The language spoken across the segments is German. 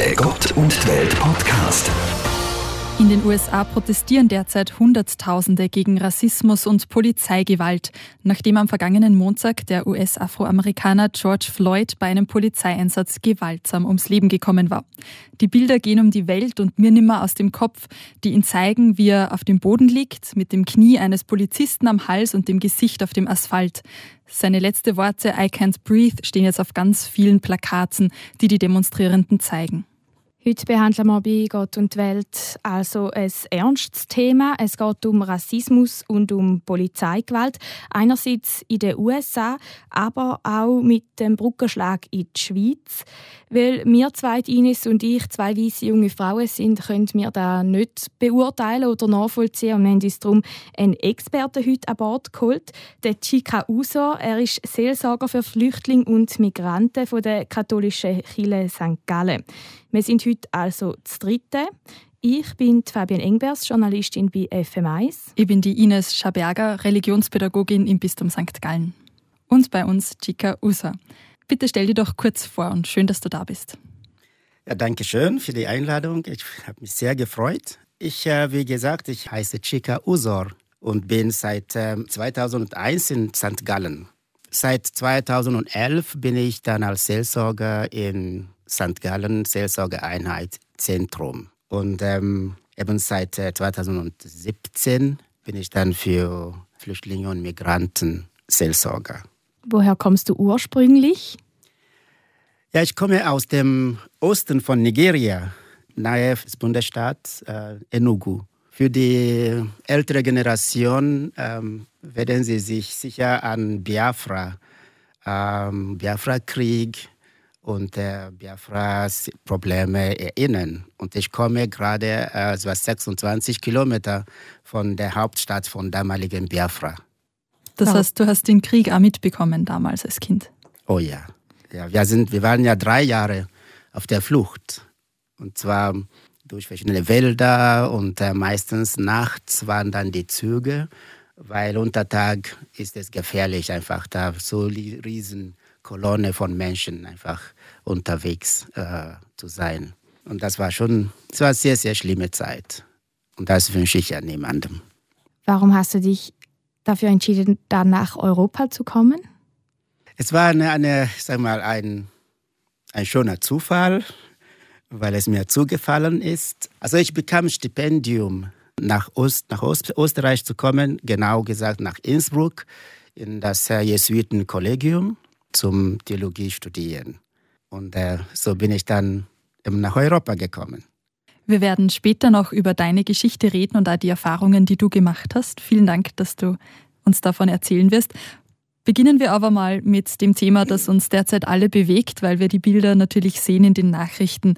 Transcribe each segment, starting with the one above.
Der Gott und Welt Podcast. In den USA protestieren derzeit Hunderttausende gegen Rassismus und Polizeigewalt, nachdem am vergangenen Montag der US-Afroamerikaner George Floyd bei einem Polizeieinsatz gewaltsam ums Leben gekommen war. Die Bilder gehen um die Welt und mir nimmer aus dem Kopf, die ihn zeigen, wie er auf dem Boden liegt, mit dem Knie eines Polizisten am Hals und dem Gesicht auf dem Asphalt. Seine letzte Worte I can't breathe stehen jetzt auf ganz vielen Plakaten, die die Demonstrierenden zeigen. Heute behandeln wir bei Gott und die Welt also ein ernstes Thema. Es geht um Rassismus und um Polizeigewalt. Einerseits in den USA, aber auch mit dem Brückenschlag in die Schweiz. Weil wir zwei, Ines und ich, zwei weiße junge Frauen sind, können wir da nicht beurteilen oder nachvollziehen. Und wir haben uns darum einen Experten heute an Bord geholt, den Chika Usor. Er ist Seelsorger für Flüchtlinge und Migranten von der katholischen Kirche St. Gallen. Wir sind heute also das Dritte. Ich bin Fabian Engbers, Journalistin bei FM1. Ich bin die Ines Schaberger, Religionspädagogin im Bistum St. Gallen. Und bei uns Chica Usa. Bitte stell dir doch kurz vor und schön, dass du da bist. Ja, danke schön für die Einladung. Ich habe mich sehr gefreut. Ich, äh, wie gesagt, ich heiße Chica Usor und bin seit äh, 2001 in St. Gallen. Seit 2011 bin ich dann als Seelsorger in St. Gallen Seelsorgeeinheit Zentrum. Und ähm, eben seit äh, 2017 bin ich dann für Flüchtlinge und Migranten Seelsorger. Woher kommst du ursprünglich? Ja, ich komme aus dem Osten von Nigeria, nahe des Bundesstaats äh, Enugu. Für die ältere Generation ähm, werden sie sich sicher an Biafra, ähm, Biafra-Krieg, und äh, Biafras Probleme erinnern. Und ich komme gerade äh, so 26 Kilometer von der Hauptstadt von damaligen Biafra. Das heißt, du hast den Krieg auch mitbekommen damals als Kind? Oh ja. ja wir, sind, wir waren ja drei Jahre auf der Flucht. Und zwar durch verschiedene Wälder und äh, meistens nachts waren dann die Züge, weil unter Tag ist es gefährlich, einfach da so riesen Kolonne von Menschen einfach unterwegs äh, zu sein. Und das war schon, es war eine sehr, sehr schlimme Zeit. Und das wünsche ich ja niemandem. Warum hast du dich dafür entschieden, da nach Europa zu kommen? Es war eine, eine sag mal, ein, ein schöner Zufall, weil es mir zugefallen ist. Also ich bekam ein Stipendium, nach, Ost, nach Ost, Österreich zu kommen, genau gesagt nach Innsbruck, in das Jesuitenkollegium zum Theologie studieren. Und äh, so bin ich dann nach Europa gekommen. Wir werden später noch über deine Geschichte reden und auch die Erfahrungen, die du gemacht hast. Vielen Dank, dass du uns davon erzählen wirst. Beginnen wir aber mal mit dem Thema, das uns derzeit alle bewegt, weil wir die Bilder natürlich sehen in den Nachrichten.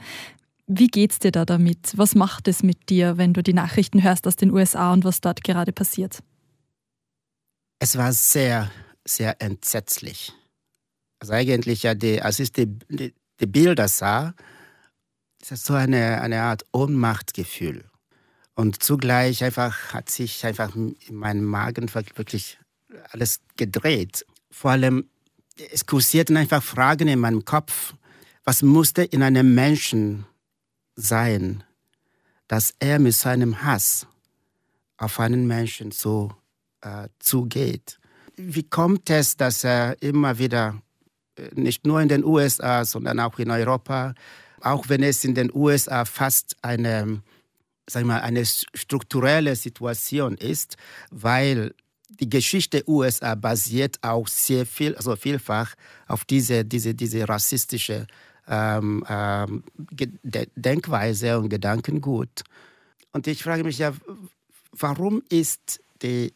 Wie geht's dir da damit? Was macht es mit dir, wenn du die Nachrichten hörst aus den USA und was dort gerade passiert? Es war sehr, sehr entsetzlich also eigentlich ja, die, als ich die, die, die Bilder sah, ist das so eine, eine Art Ohnmachtgefühl. Und zugleich einfach hat sich einfach in meinem Magen wirklich alles gedreht. Vor allem, es kursierten einfach Fragen in meinem Kopf. Was musste in einem Menschen sein, dass er mit seinem Hass auf einen Menschen so äh, zugeht? Wie kommt es, dass er immer wieder nicht nur in den USA, sondern auch in Europa, auch wenn es in den USA fast eine, sag mal, eine strukturelle Situation ist, weil die Geschichte USA basiert auch sehr viel, also vielfach auf diese, diese, diese rassistische ähm, ähm, Denkweise und Gedankengut. Und ich frage mich ja, warum ist die,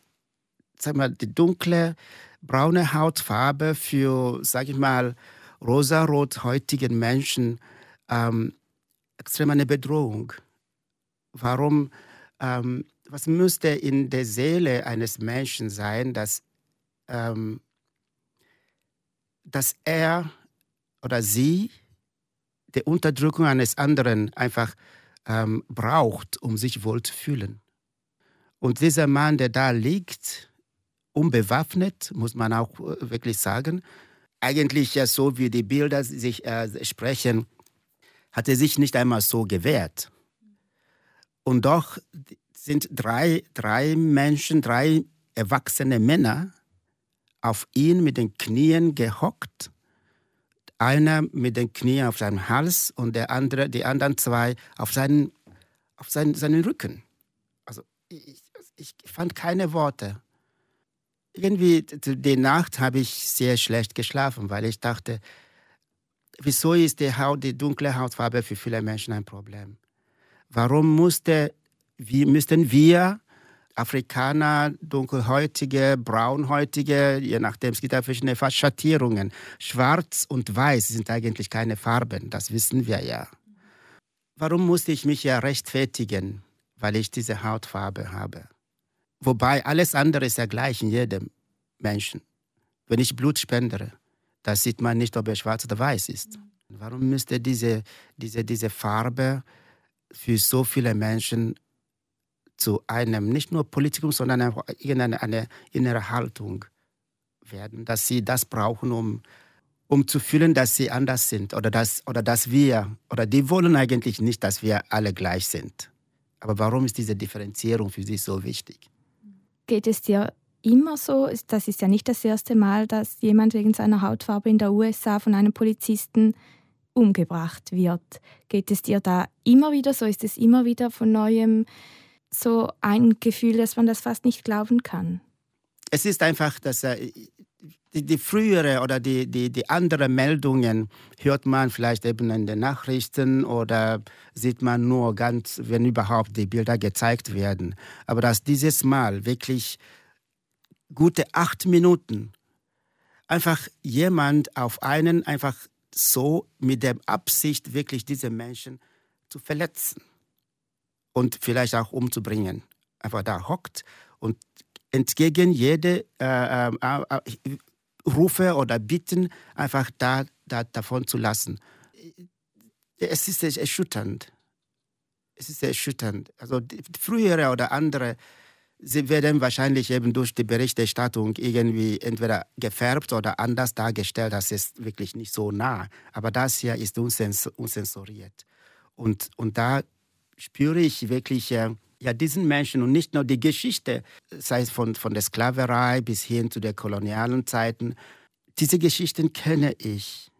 sag mal, die dunkle braune Hautfarbe für, sage ich mal, rosarot heutigen Menschen ähm, extrem eine Bedrohung. Warum, ähm, was müsste in der Seele eines Menschen sein, dass, ähm, dass er oder sie die Unterdrückung eines anderen einfach ähm, braucht, um sich wohl zu fühlen? Und dieser Mann, der da liegt, unbewaffnet, muss man auch äh, wirklich sagen. Eigentlich ja so, wie die Bilder sich äh, sprechen, hat er sich nicht einmal so gewehrt. Und doch sind drei, drei Menschen, drei erwachsene Männer auf ihn mit den Knien gehockt. Einer mit den Knien auf seinem Hals und der andere, die anderen zwei auf seinen, auf seinen, seinen Rücken. Also ich, ich fand keine Worte. Irgendwie die Nacht habe ich sehr schlecht geschlafen, weil ich dachte, wieso ist die, Haut, die dunkle Hautfarbe für viele Menschen ein Problem? Warum musste, wie, müssten wir Afrikaner, dunkelhäutige, braunhäutige, je nachdem, es gibt ja verschiedene Schattierungen. Schwarz und Weiß sind eigentlich keine Farben, das wissen wir ja. Warum musste ich mich ja rechtfertigen, weil ich diese Hautfarbe habe? Wobei alles andere ist ja gleich in jedem Menschen. Wenn ich Blut spendere, da sieht man nicht, ob er schwarz oder weiß ist. Warum müsste diese, diese, diese Farbe für so viele Menschen zu einem nicht nur Politikum, sondern einfach irgendeine eine innere Haltung werden, dass sie das brauchen, um, um zu fühlen, dass sie anders sind oder dass, oder dass wir, oder die wollen eigentlich nicht, dass wir alle gleich sind. Aber warum ist diese Differenzierung für sie so wichtig? Geht es dir immer so? Das ist ja nicht das erste Mal, dass jemand wegen seiner Hautfarbe in der USA von einem Polizisten umgebracht wird. Geht es dir da immer wieder so? Ist es immer wieder von neuem so ein Gefühl, dass man das fast nicht glauben kann. Es ist einfach, dass äh, die, die frühere oder die, die, die anderen Meldungen hört man vielleicht eben in den Nachrichten oder sieht man nur ganz, wenn überhaupt die Bilder gezeigt werden. Aber dass dieses Mal wirklich gute acht Minuten einfach jemand auf einen einfach so mit der Absicht wirklich diese Menschen zu verletzen und vielleicht auch umzubringen. Einfach da hockt und entgegen jede äh, äh, äh, Rufe oder Bitten einfach da, da davon zu lassen. Es ist erschütternd. Es ist erschütternd. Also frühere oder andere, sie werden wahrscheinlich eben durch die Berichterstattung irgendwie entweder gefärbt oder anders dargestellt. Das ist wirklich nicht so nah. Aber das hier ist unsensoriert. Und, und da spüre ich wirklich äh, ja, diesen Menschen und nicht nur die Geschichte, sei es von, von der Sklaverei bis hin zu den kolonialen Zeiten. Diese Geschichten kenne ich.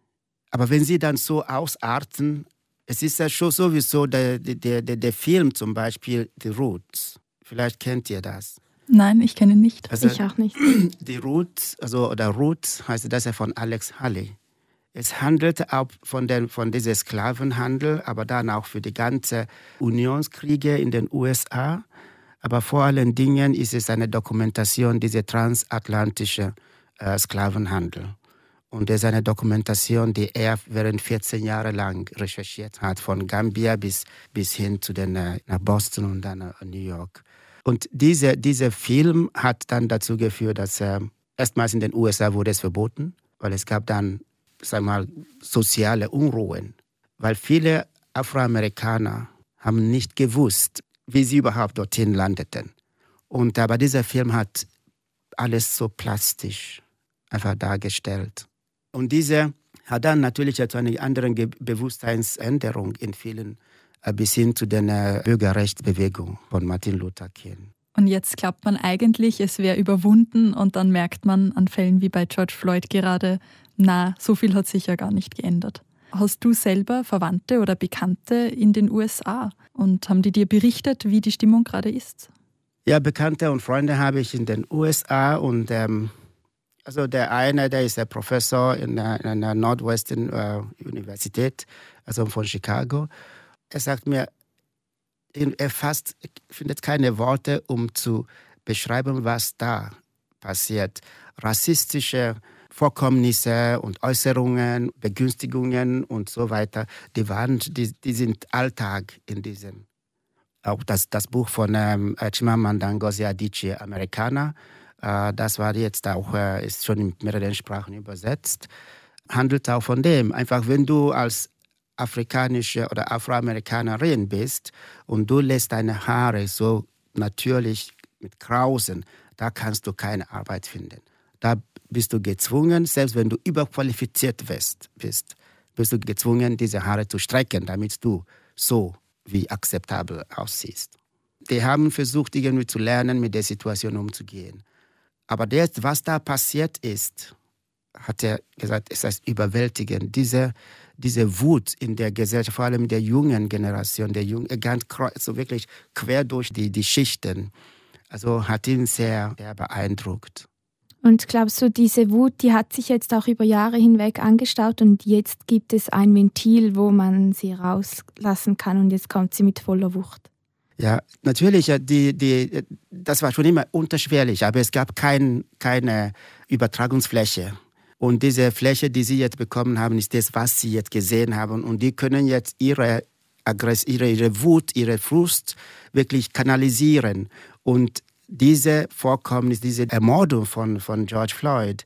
Aber wenn sie dann so ausarten, es ist ja schon sowieso der, der, der, der Film zum Beispiel, The Roots. Vielleicht kennt ihr das. Nein, ich kenne ihn nicht. Also, ich auch nicht. Die Roots, also oder Roots heißt das ja von Alex Haley. Es handelt auch von, den, von diesem Sklavenhandel, aber dann auch für die ganzen Unionskriege in den USA. Aber vor allen Dingen ist es eine Dokumentation dieser transatlantische äh, Sklavenhandel. Und es ist eine Dokumentation, die er während 14 Jahre lang recherchiert hat, von Gambia bis, bis hin zu den, äh, nach Boston und dann nach New York. Und diese, dieser Film hat dann dazu geführt, dass äh, erstmals in den USA wurde es verboten, weil es gab dann sag mal, soziale Unruhen, weil viele Afroamerikaner haben nicht gewusst, wie sie überhaupt dorthin landeten. Und aber dieser Film hat alles so plastisch einfach dargestellt. Und diese hat dann natürlich zu einer anderen Bewusstseinsänderung in vielen äh, bis hin zu der Bürgerrechtsbewegung von Martin Luther King. Und jetzt glaubt man eigentlich, es wäre überwunden und dann merkt man an Fällen wie bei George Floyd gerade, na, so viel hat sich ja gar nicht geändert. Hast du selber Verwandte oder Bekannte in den USA und haben die dir berichtet, wie die Stimmung gerade ist? Ja, Bekannte und Freunde habe ich in den USA und ähm, also der eine, der ist der Professor in der, in der Northwestern äh, Universität, also von Chicago. Er sagt mir, er fast findet keine Worte, um zu beschreiben, was da passiert. Rassistische Vorkommnisse und Äußerungen, Begünstigungen und so weiter, die, waren, die, die sind Alltag in diesem. Auch das, das Buch von ähm, Chimamanda Ngozi Adichie, Amerikaner, äh, das war jetzt auch, äh, ist schon in mehreren Sprachen übersetzt, handelt auch von dem. Einfach, wenn du als afrikanische oder Afroamerikanerin bist und du lässt deine Haare so natürlich mit Krausen, da kannst du keine Arbeit finden. Da bist du gezwungen, selbst wenn du überqualifiziert bist, bist du gezwungen, diese Haare zu strecken, damit du so wie akzeptabel aussiehst. Die haben versucht, irgendwie zu lernen, mit der Situation umzugehen. Aber das, was da passiert ist, hat er gesagt, es ist überwältigend. Diese, diese Wut in der Gesellschaft, vor allem der jungen Generation, der jungen, ganz so wirklich quer durch die, die Schichten, also hat ihn sehr, sehr beeindruckt. Und glaubst du, diese Wut, die hat sich jetzt auch über Jahre hinweg angestaut und jetzt gibt es ein Ventil, wo man sie rauslassen kann und jetzt kommt sie mit voller Wucht? Ja, natürlich, die, die, das war schon immer unterschwellig, aber es gab kein, keine Übertragungsfläche. Und diese Fläche, die sie jetzt bekommen haben, ist das, was sie jetzt gesehen haben. Und die können jetzt ihre Aggress ihre, ihre Wut, ihre Frust wirklich kanalisieren. Und diese Vorkommnis, diese Ermordung von, von George Floyd,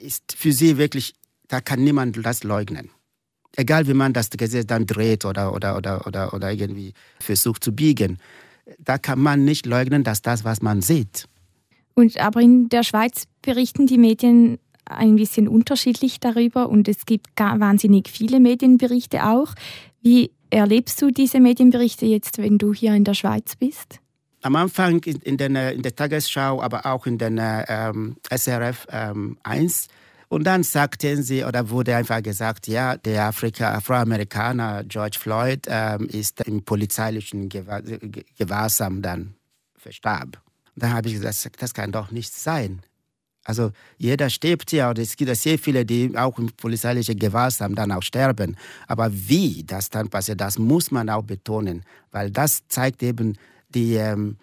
ist für sie wirklich, da kann niemand das leugnen. Egal wie man das Gesetz dann dreht oder, oder, oder, oder, oder irgendwie versucht zu biegen, da kann man nicht leugnen, dass das, was man sieht. Und aber in der Schweiz berichten die Medien ein bisschen unterschiedlich darüber und es gibt wahnsinnig viele Medienberichte auch. Wie erlebst du diese Medienberichte jetzt, wenn du hier in der Schweiz bist? Am Anfang in, in, den, in der Tagesschau, aber auch in den ähm, SRF ähm, 1. Und dann sagten sie, oder wurde einfach gesagt, ja, der Afrika, Afroamerikaner George Floyd ähm, ist im polizeilichen Gewahrsam dann verstarb. Und dann habe ich gesagt, das kann doch nicht sein. Also jeder stirbt ja, und es gibt sehr viele, die auch im polizeilichen Gewahrsam dann auch sterben. Aber wie das dann passiert, das muss man auch betonen, weil das zeigt eben die, ähm,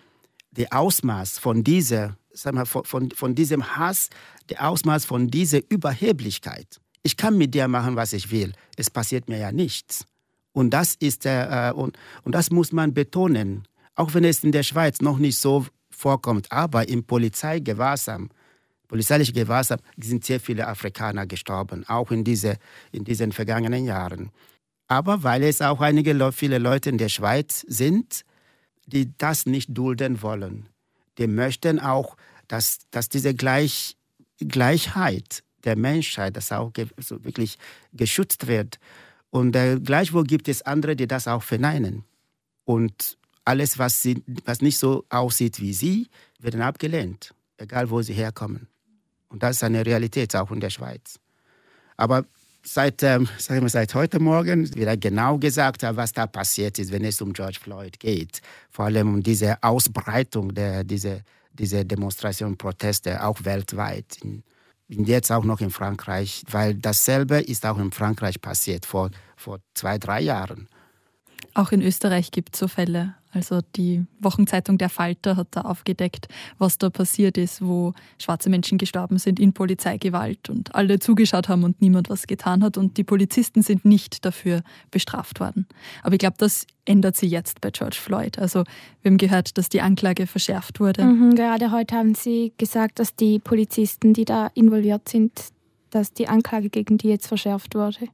die Ausmaß von, dieser, sag mal, von, von, von diesem Hass, der Ausmaß von dieser Überheblichkeit. Ich kann mit dir machen, was ich will. Es passiert mir ja nichts. Und das ist äh, und, und das muss man betonen, auch wenn es in der Schweiz noch nicht so vorkommt. Aber im Polizeigewahrsam, polizeilichen Gewahrsam, sind sehr viele Afrikaner gestorben, auch in, diese, in diesen vergangenen Jahren. Aber weil es auch einige viele Leute in der Schweiz sind, die das nicht dulden wollen. Die möchten auch, dass, dass diese Gleich, Gleichheit der Menschheit, das auch so wirklich geschützt wird. Und äh, gleichwohl gibt es andere, die das auch verneinen. Und alles, was, sie, was nicht so aussieht wie sie, wird abgelehnt, egal wo sie herkommen. Und das ist eine Realität auch in der Schweiz. Aber seit, ähm, sagen wir, seit heute Morgen wieder genau gesagt was da passiert ist, wenn es um George Floyd geht. Vor allem um diese Ausbreitung der diese, diese Demonstrationen, Proteste, auch weltweit. In, jetzt auch noch in Frankreich, weil dasselbe ist auch in Frankreich passiert vor, vor zwei, drei Jahren. Auch in Österreich gibt es so Fälle. Also die Wochenzeitung Der Falter hat da aufgedeckt, was da passiert ist, wo schwarze Menschen gestorben sind in Polizeigewalt und alle zugeschaut haben und niemand was getan hat und die Polizisten sind nicht dafür bestraft worden. Aber ich glaube, das ändert sich jetzt bei George Floyd. Also wir haben gehört, dass die Anklage verschärft wurde. Mhm, gerade heute haben Sie gesagt, dass die Polizisten, die da involviert sind, dass die Anklage gegen die jetzt verschärft wurde.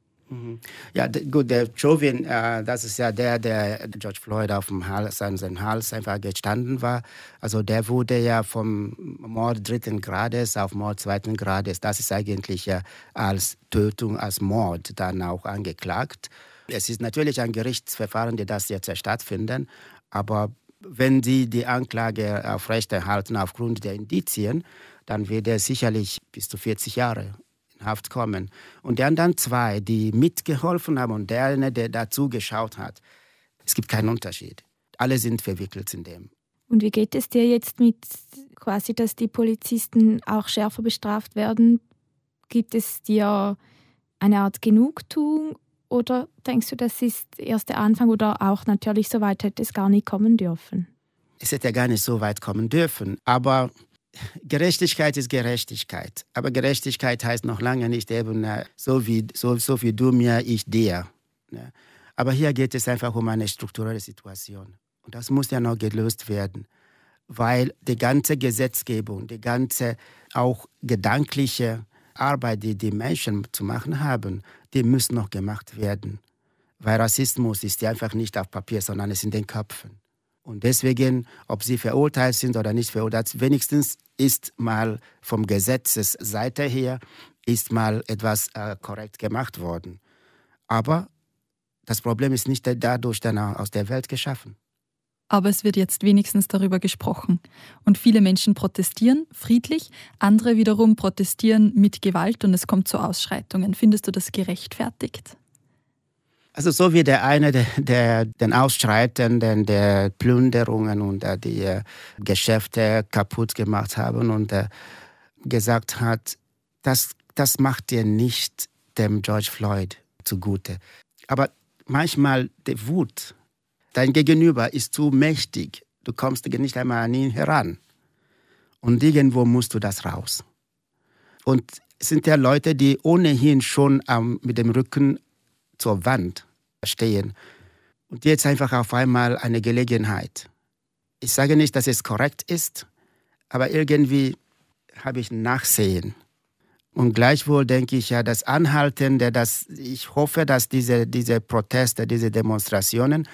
Ja, gut, der Chauvin, äh, das ist ja der, der George Floyd auf dem Hals, an seinem Hals einfach gestanden war. Also der wurde ja vom Mord dritten Grades auf Mord zweiten Grades, das ist eigentlich ja als Tötung, als Mord dann auch angeklagt. Es ist natürlich ein Gerichtsverfahren, die das jetzt stattfinden, aber wenn Sie die Anklage aufrechterhalten aufgrund der Indizien, dann wird er sicherlich bis zu 40 Jahre Haft kommen. Und die anderen zwei, die mitgeholfen haben und der eine, der dazu geschaut hat, es gibt keinen Unterschied. Alle sind verwickelt in dem. Und wie geht es dir jetzt mit quasi, dass die Polizisten auch schärfer bestraft werden? Gibt es dir eine Art Genugtuung oder denkst du, das ist erst der Anfang oder auch natürlich so weit hätte es gar nicht kommen dürfen? Es hätte ja gar nicht so weit kommen dürfen. Aber Gerechtigkeit ist Gerechtigkeit. Aber Gerechtigkeit heißt noch lange nicht eben äh, so wie, so, so wie du mir, ich dir. Ne? Aber hier geht es einfach um eine strukturelle Situation. Und das muss ja noch gelöst werden, weil die ganze Gesetzgebung, die ganze auch gedankliche Arbeit, die die Menschen zu machen haben, die muss noch gemacht werden. Weil Rassismus ist ja einfach nicht auf Papier, sondern es ist in den Köpfen. Und deswegen, ob sie verurteilt sind oder nicht verurteilt, wenigstens ist mal vom Gesetzesseite her ist mal etwas äh, korrekt gemacht worden. Aber das Problem ist nicht dadurch dann aus der Welt geschaffen. Aber es wird jetzt wenigstens darüber gesprochen. Und viele Menschen protestieren friedlich, andere wiederum protestieren mit Gewalt und es kommt zu Ausschreitungen. Findest du das gerechtfertigt? Also so wie der eine, der, den Ausschreitenden, der Plünderungen und äh, die äh, Geschäfte kaputt gemacht haben und äh, gesagt hat, das, das macht dir nicht dem George Floyd zugute. Aber manchmal die Wut, dein Gegenüber ist zu mächtig, du kommst nicht einmal an ihn heran. Und irgendwo musst du das raus. Und es sind ja Leute, die ohnehin schon mit dem Rücken zur Wand stehen. Und jetzt einfach auf einmal eine Gelegenheit. Ich sage nicht, dass es korrekt ist, aber irgendwie habe ich Nachsehen. Und gleichwohl denke ich ja, das Anhalten, das, ich hoffe, dass diese, diese Proteste, diese Demonstrationen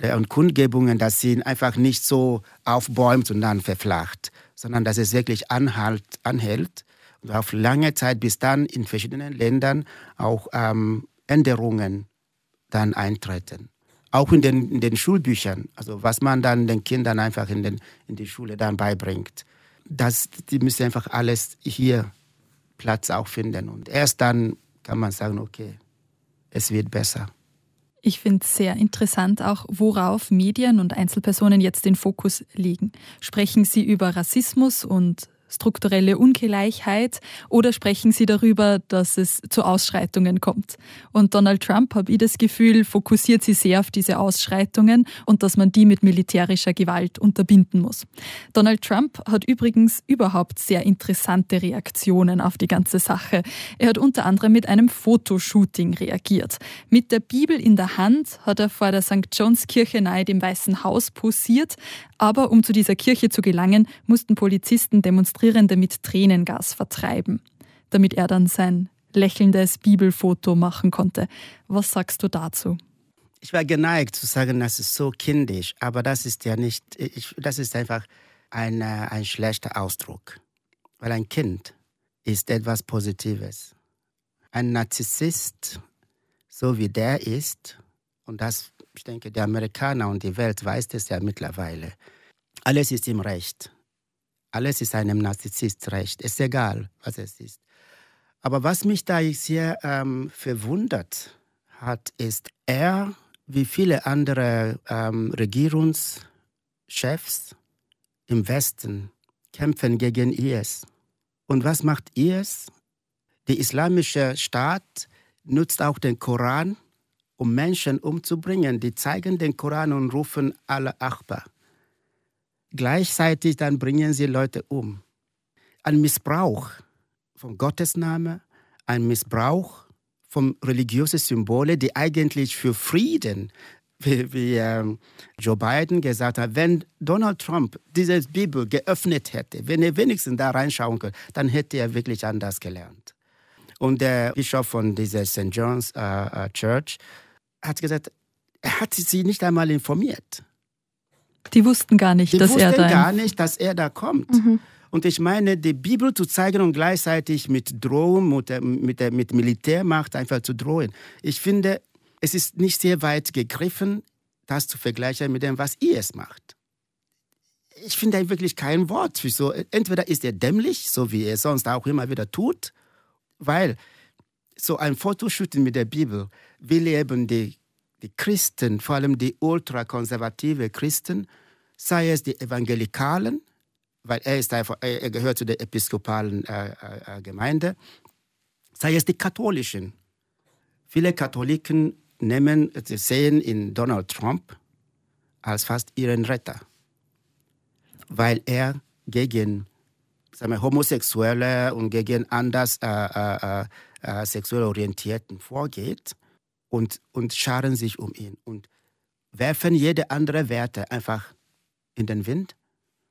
äh, und Kundgebungen, dass sie einfach nicht so aufbäumt und dann verflacht, sondern dass es wirklich anhalt, anhält und auf lange Zeit bis dann in verschiedenen Ländern auch ähm, Änderungen dann eintreten. Auch in den, in den Schulbüchern, also was man dann den Kindern einfach in, den, in die Schule dann beibringt. Das, die müssen einfach alles hier Platz auch finden. Und erst dann kann man sagen, okay, es wird besser. Ich finde es sehr interessant auch, worauf Medien und Einzelpersonen jetzt den Fokus legen. Sprechen sie über Rassismus und strukturelle Ungleichheit oder sprechen Sie darüber, dass es zu Ausschreitungen kommt? Und Donald Trump, habe ich das Gefühl, fokussiert sich sehr auf diese Ausschreitungen und dass man die mit militärischer Gewalt unterbinden muss. Donald Trump hat übrigens überhaupt sehr interessante Reaktionen auf die ganze Sache. Er hat unter anderem mit einem Fotoshooting reagiert. Mit der Bibel in der Hand hat er vor der St. John's Kirche nahe dem Weißen Haus posiert, aber um zu dieser Kirche zu gelangen, mussten Polizisten demonstrieren Demonstrierende mit Tränengas vertreiben, damit er dann sein lächelndes Bibelfoto machen konnte. Was sagst du dazu? Ich war geneigt zu sagen, das ist so kindisch, aber das ist ja nicht, ich, das ist einfach ein, äh, ein schlechter Ausdruck. Weil ein Kind ist etwas Positives. Ein Narzissist, so wie der ist, und das, ich denke, die Amerikaner und die Welt weiß das ja mittlerweile, alles ist ihm recht. Alles ist einem Narzisst recht. Ist egal, was es ist. Aber was mich da sehr ähm, verwundert hat, ist, er, wie viele andere ähm, Regierungschefs im Westen, kämpfen gegen IS. Und was macht IS? Der islamische Staat nutzt auch den Koran, um Menschen umzubringen. Die zeigen den Koran und rufen alle Achbar. Gleichzeitig dann bringen sie Leute um. Ein Missbrauch vom Gottesname, ein Missbrauch von religiösen Symbolen, die eigentlich für Frieden, wie, wie ähm, Joe Biden gesagt hat, wenn Donald Trump diese Bibel geöffnet hätte, wenn er wenigstens da reinschauen könnte, dann hätte er wirklich anders gelernt. Und der Bischof von dieser St. John's äh, äh, Church hat gesagt, er hat sie nicht einmal informiert. Die wussten gar nicht, die dass er da Die wussten gar nicht, dass er da kommt. Mhm. Und ich meine, die Bibel zu zeigen und gleichzeitig mit Drohung, mit, mit, mit Militärmacht einfach zu drohen. Ich finde, es ist nicht sehr weit gegriffen, das zu vergleichen mit dem, was IS macht. Ich finde wirklich kein Wort für so. Entweder ist er dämlich, so wie er sonst auch immer wieder tut, weil so ein Fotoshooting mit der Bibel will eben die die Christen, vor allem die ultrakonservative Christen, sei es die Evangelikalen, weil er, ist er gehört zu der episkopalen äh, äh, Gemeinde, sei es die Katholischen. Viele Katholiken nehmen, sie sehen in Donald Trump als fast ihren Retter, weil er gegen sagen wir, Homosexuelle und gegen anders äh, äh, äh sexuell Orientierten vorgeht und, und scharen sich um ihn und werfen jede andere Werte einfach in den Wind,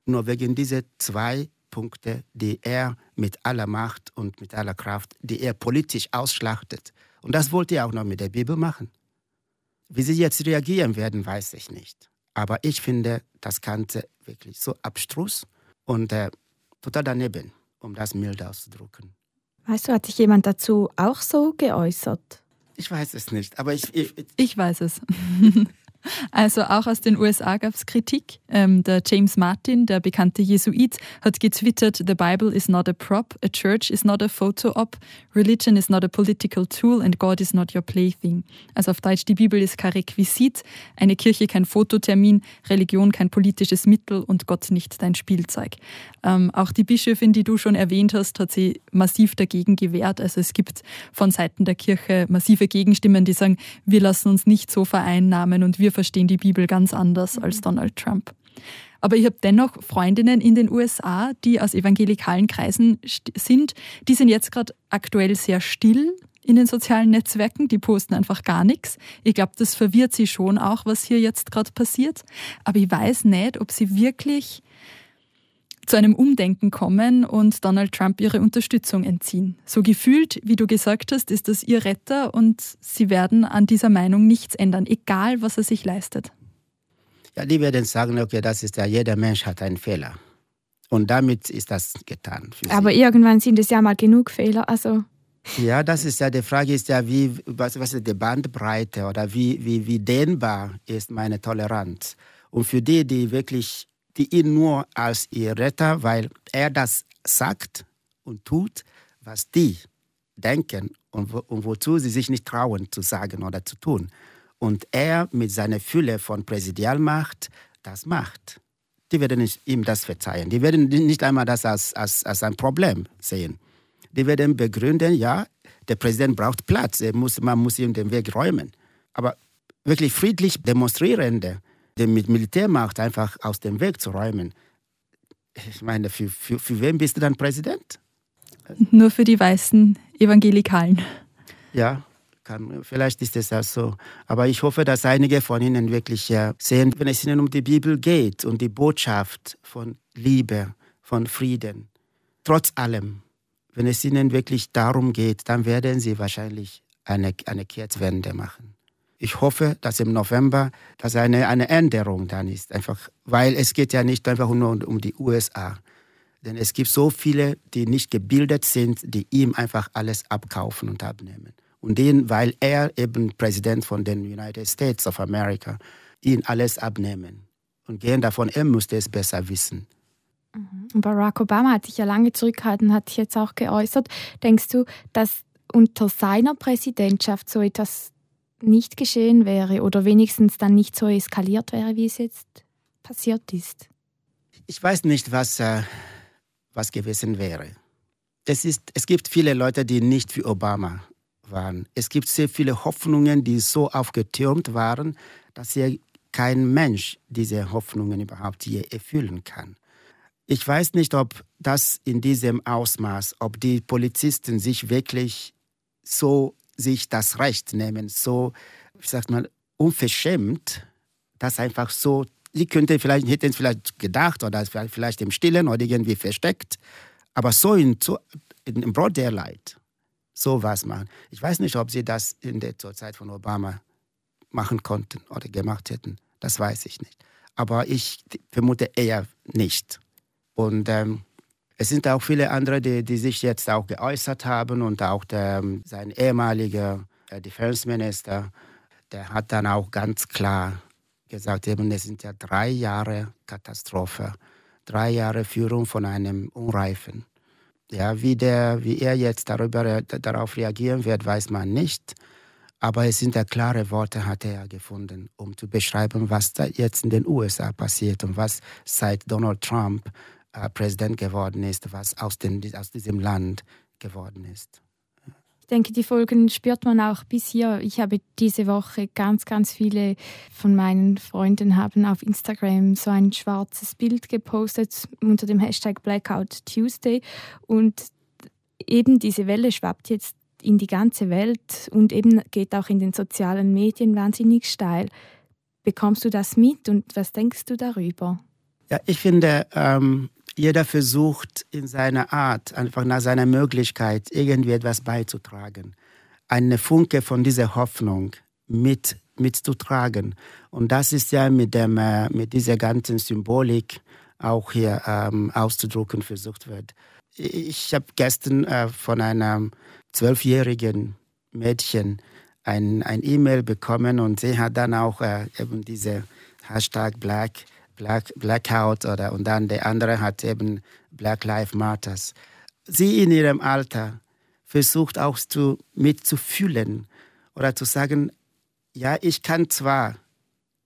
nur wegen dieser zwei Punkte, die er mit aller Macht und mit aller Kraft, die er politisch ausschlachtet. Und das wollte er auch noch mit der Bibel machen. Wie sie jetzt reagieren werden, weiß ich nicht. Aber ich finde das Ganze wirklich so abstrus und äh, total daneben, um das mild auszudrücken. Weißt du, hat sich jemand dazu auch so geäußert? Ich weiß es nicht, aber ich. Ich, ich weiß es. Also auch aus den USA gab es Kritik. Ähm, der James Martin, der bekannte Jesuit, hat getwittert, The Bible is not a prop, a church is not a photo op, religion is not a political tool and God is not your plaything. Also auf Deutsch, die Bibel ist kein Requisit, eine Kirche kein Fototermin, Religion kein politisches Mittel und Gott nicht dein Spielzeug. Ähm, auch die Bischöfin, die du schon erwähnt hast, hat sie massiv dagegen gewehrt. Also es gibt von Seiten der Kirche massive Gegenstimmen, die sagen, wir lassen uns nicht so vereinnahmen und wir wir verstehen die Bibel ganz anders als mhm. Donald Trump. Aber ich habe dennoch Freundinnen in den USA, die aus evangelikalen Kreisen sind. Die sind jetzt gerade aktuell sehr still in den sozialen Netzwerken. Die posten einfach gar nichts. Ich glaube, das verwirrt sie schon auch, was hier jetzt gerade passiert. Aber ich weiß nicht, ob sie wirklich zu einem Umdenken kommen und Donald Trump ihre Unterstützung entziehen. So gefühlt, wie du gesagt hast, ist das ihr Retter und sie werden an dieser Meinung nichts ändern, egal was er sich leistet. Ja, die werden sagen, okay, das ist ja, jeder Mensch hat einen Fehler. Und damit ist das getan. Aber irgendwann sind es ja mal genug Fehler, also. Ja, das ist ja, die Frage ist ja, wie, was, was ist die Bandbreite oder wie, wie, wie dehnbar ist meine Toleranz? Und für die, die wirklich die ihn nur als ihr Retter, weil er das sagt und tut, was die denken und, wo, und wozu sie sich nicht trauen zu sagen oder zu tun. Und er mit seiner Fülle von Präsidialmacht das macht. Die werden ihm das verzeihen. Die werden nicht einmal das als, als, als ein Problem sehen. Die werden begründen, ja, der Präsident braucht Platz, muss, man muss ihm den Weg räumen. Aber wirklich friedlich Demonstrierende, den mit Militärmacht einfach aus dem Weg zu räumen. Ich meine, für, für, für wen bist du dann Präsident? Nur für die weißen Evangelikalen. Ja, kann, vielleicht ist es ja so. Aber ich hoffe, dass einige von Ihnen wirklich sehen, wenn es Ihnen um die Bibel geht und die Botschaft von Liebe, von Frieden, trotz allem, wenn es Ihnen wirklich darum geht, dann werden Sie wahrscheinlich eine, eine Kehrtwende machen ich hoffe, dass im November dass eine, eine Änderung dann ist. Einfach, weil es geht ja nicht einfach nur um die USA. Denn es gibt so viele, die nicht gebildet sind, die ihm einfach alles abkaufen und abnehmen. Und den, weil er eben Präsident von den United States of America, ihn alles abnehmen. Und gehen davon, er müsste es besser wissen. Mhm. Barack Obama hat sich ja lange zurückgehalten, hat sich jetzt auch geäußert. Denkst du, dass unter seiner Präsidentschaft so etwas nicht geschehen wäre oder wenigstens dann nicht so eskaliert wäre, wie es jetzt passiert ist? Ich weiß nicht, was, äh, was gewesen wäre. Es, ist, es gibt viele Leute, die nicht für Obama waren. Es gibt sehr viele Hoffnungen, die so aufgetürmt waren, dass hier kein Mensch diese Hoffnungen überhaupt je erfüllen kann. Ich weiß nicht, ob das in diesem Ausmaß, ob die Polizisten sich wirklich so sich das Recht nehmen, so, wie sagt man, unverschämt, das einfach so, sie könnte vielleicht, hätten vielleicht gedacht oder vielleicht im Stillen oder irgendwie versteckt, aber so in, so, in, im Broad Daylight, so was machen. Ich weiß nicht, ob sie das in der zur Zeit von Obama machen konnten oder gemacht hätten. Das weiß ich nicht. Aber ich vermute eher nicht. Und ähm, es sind auch viele andere, die, die sich jetzt auch geäußert haben und auch der, sein ehemaliger äh, Defense Minister, der hat dann auch ganz klar gesagt, eben, es sind ja drei Jahre Katastrophe, drei Jahre Führung von einem Unreifen. Ja, wie, der, wie er jetzt darüber, darauf reagieren wird, weiß man nicht. Aber es sind ja klare Worte, hat er gefunden, um zu beschreiben, was da jetzt in den USA passiert und was seit Donald Trump äh, Präsident geworden ist, was aus, den, aus diesem Land geworden ist. Ich denke, die Folgen spürt man auch bis hier. Ich habe diese Woche ganz, ganz viele von meinen Freunden haben auf Instagram so ein schwarzes Bild gepostet unter dem Hashtag Blackout Tuesday und eben diese Welle schwappt jetzt in die ganze Welt und eben geht auch in den sozialen Medien wahnsinnig steil. Bekommst du das mit und was denkst du darüber? Ja, ich finde, ähm, jeder versucht in seiner Art, einfach nach seiner Möglichkeit, irgendwie etwas beizutragen. Eine Funke von dieser Hoffnung mit, mitzutragen. Und das ist ja mit, dem, äh, mit dieser ganzen Symbolik auch hier ähm, auszudrucken versucht wird. Ich habe gestern äh, von einem zwölfjährigen Mädchen ein, ein E-Mail bekommen und sie hat dann auch äh, eben diese Hashtag Black, Black, Blackout oder und dann der andere hat eben Black Lives Matters. Sie in ihrem Alter versucht auch zu, mitzufühlen oder zu sagen, ja, ich kann zwar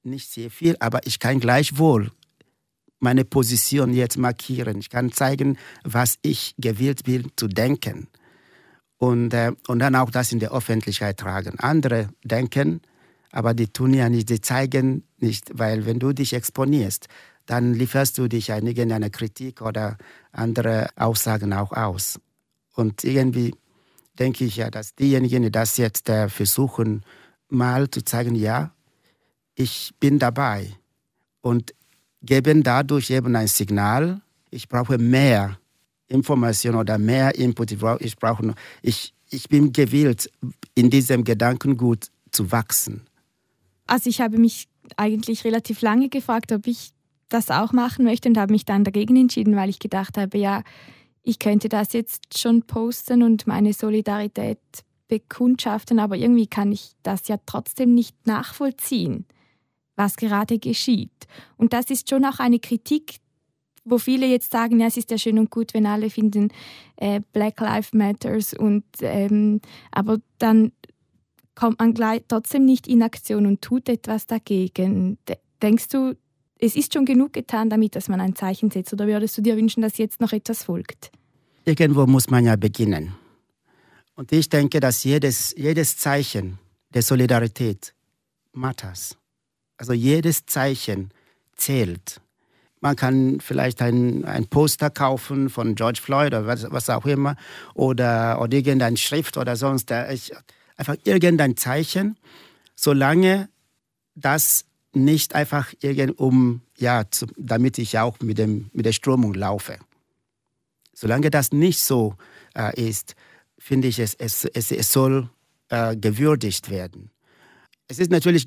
nicht sehr viel, aber ich kann gleichwohl meine Position jetzt markieren. Ich kann zeigen, was ich gewillt bin zu denken. Und, äh, und dann auch das in der Öffentlichkeit tragen. Andere denken, aber die tun ja nicht, die zeigen nicht, weil wenn du dich exponierst, dann lieferst du dich an irgendeine Kritik oder andere Aussagen auch aus. Und irgendwie denke ich ja, dass diejenigen, die das jetzt äh, versuchen, mal zu zeigen, ja, ich bin dabei und geben dadurch eben ein Signal, ich brauche mehr Information oder mehr Input, ich, brauche, ich, ich bin gewillt, in diesem Gedankengut zu wachsen. Also ich habe mich eigentlich relativ lange gefragt, ob ich das auch machen möchte und habe mich dann dagegen entschieden, weil ich gedacht habe, ja, ich könnte das jetzt schon posten und meine Solidarität bekundschaften, aber irgendwie kann ich das ja trotzdem nicht nachvollziehen, was gerade geschieht. Und das ist schon auch eine Kritik, wo viele jetzt sagen, ja, es ist ja schön und gut, wenn alle finden äh, Black Lives Matters und ähm, aber dann kommt man gleich trotzdem nicht in Aktion und tut etwas dagegen. Denkst du, es ist schon genug getan damit, dass man ein Zeichen setzt? Oder würdest du dir wünschen, dass jetzt noch etwas folgt? Irgendwo muss man ja beginnen. Und ich denke, dass jedes, jedes Zeichen der Solidarität matters. Also jedes Zeichen zählt. Man kann vielleicht ein, ein Poster kaufen von George Floyd oder was, was auch immer oder, oder irgendeine Schrift oder sonst. Ich, einfach irgendein Zeichen, solange das nicht einfach irgend um, ja, zu, damit ich auch mit, dem, mit der Strömung laufe. Solange das nicht so äh, ist, finde ich, es, es, es, es soll äh, gewürdigt werden. Es ist natürlich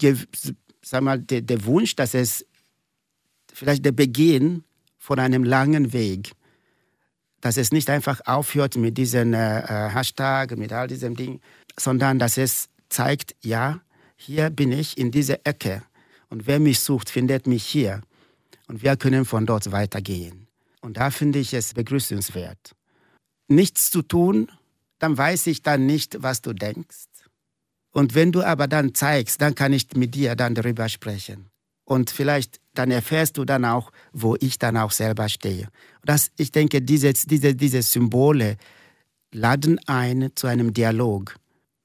sag mal, der, der Wunsch, dass es vielleicht der Beginn von einem langen Weg, dass es nicht einfach aufhört mit diesem äh, äh Hashtag, mit all diesem Ding, sondern dass es zeigt, ja, hier bin ich in dieser Ecke und wer mich sucht, findet mich hier und wir können von dort weitergehen. Und da finde ich es begrüßenswert. Nichts zu tun, dann weiß ich dann nicht, was du denkst. Und wenn du aber dann zeigst, dann kann ich mit dir dann darüber sprechen. Und vielleicht dann erfährst du dann auch, wo ich dann auch selber stehe. Das, ich denke, diese, diese, diese Symbole laden ein zu einem Dialog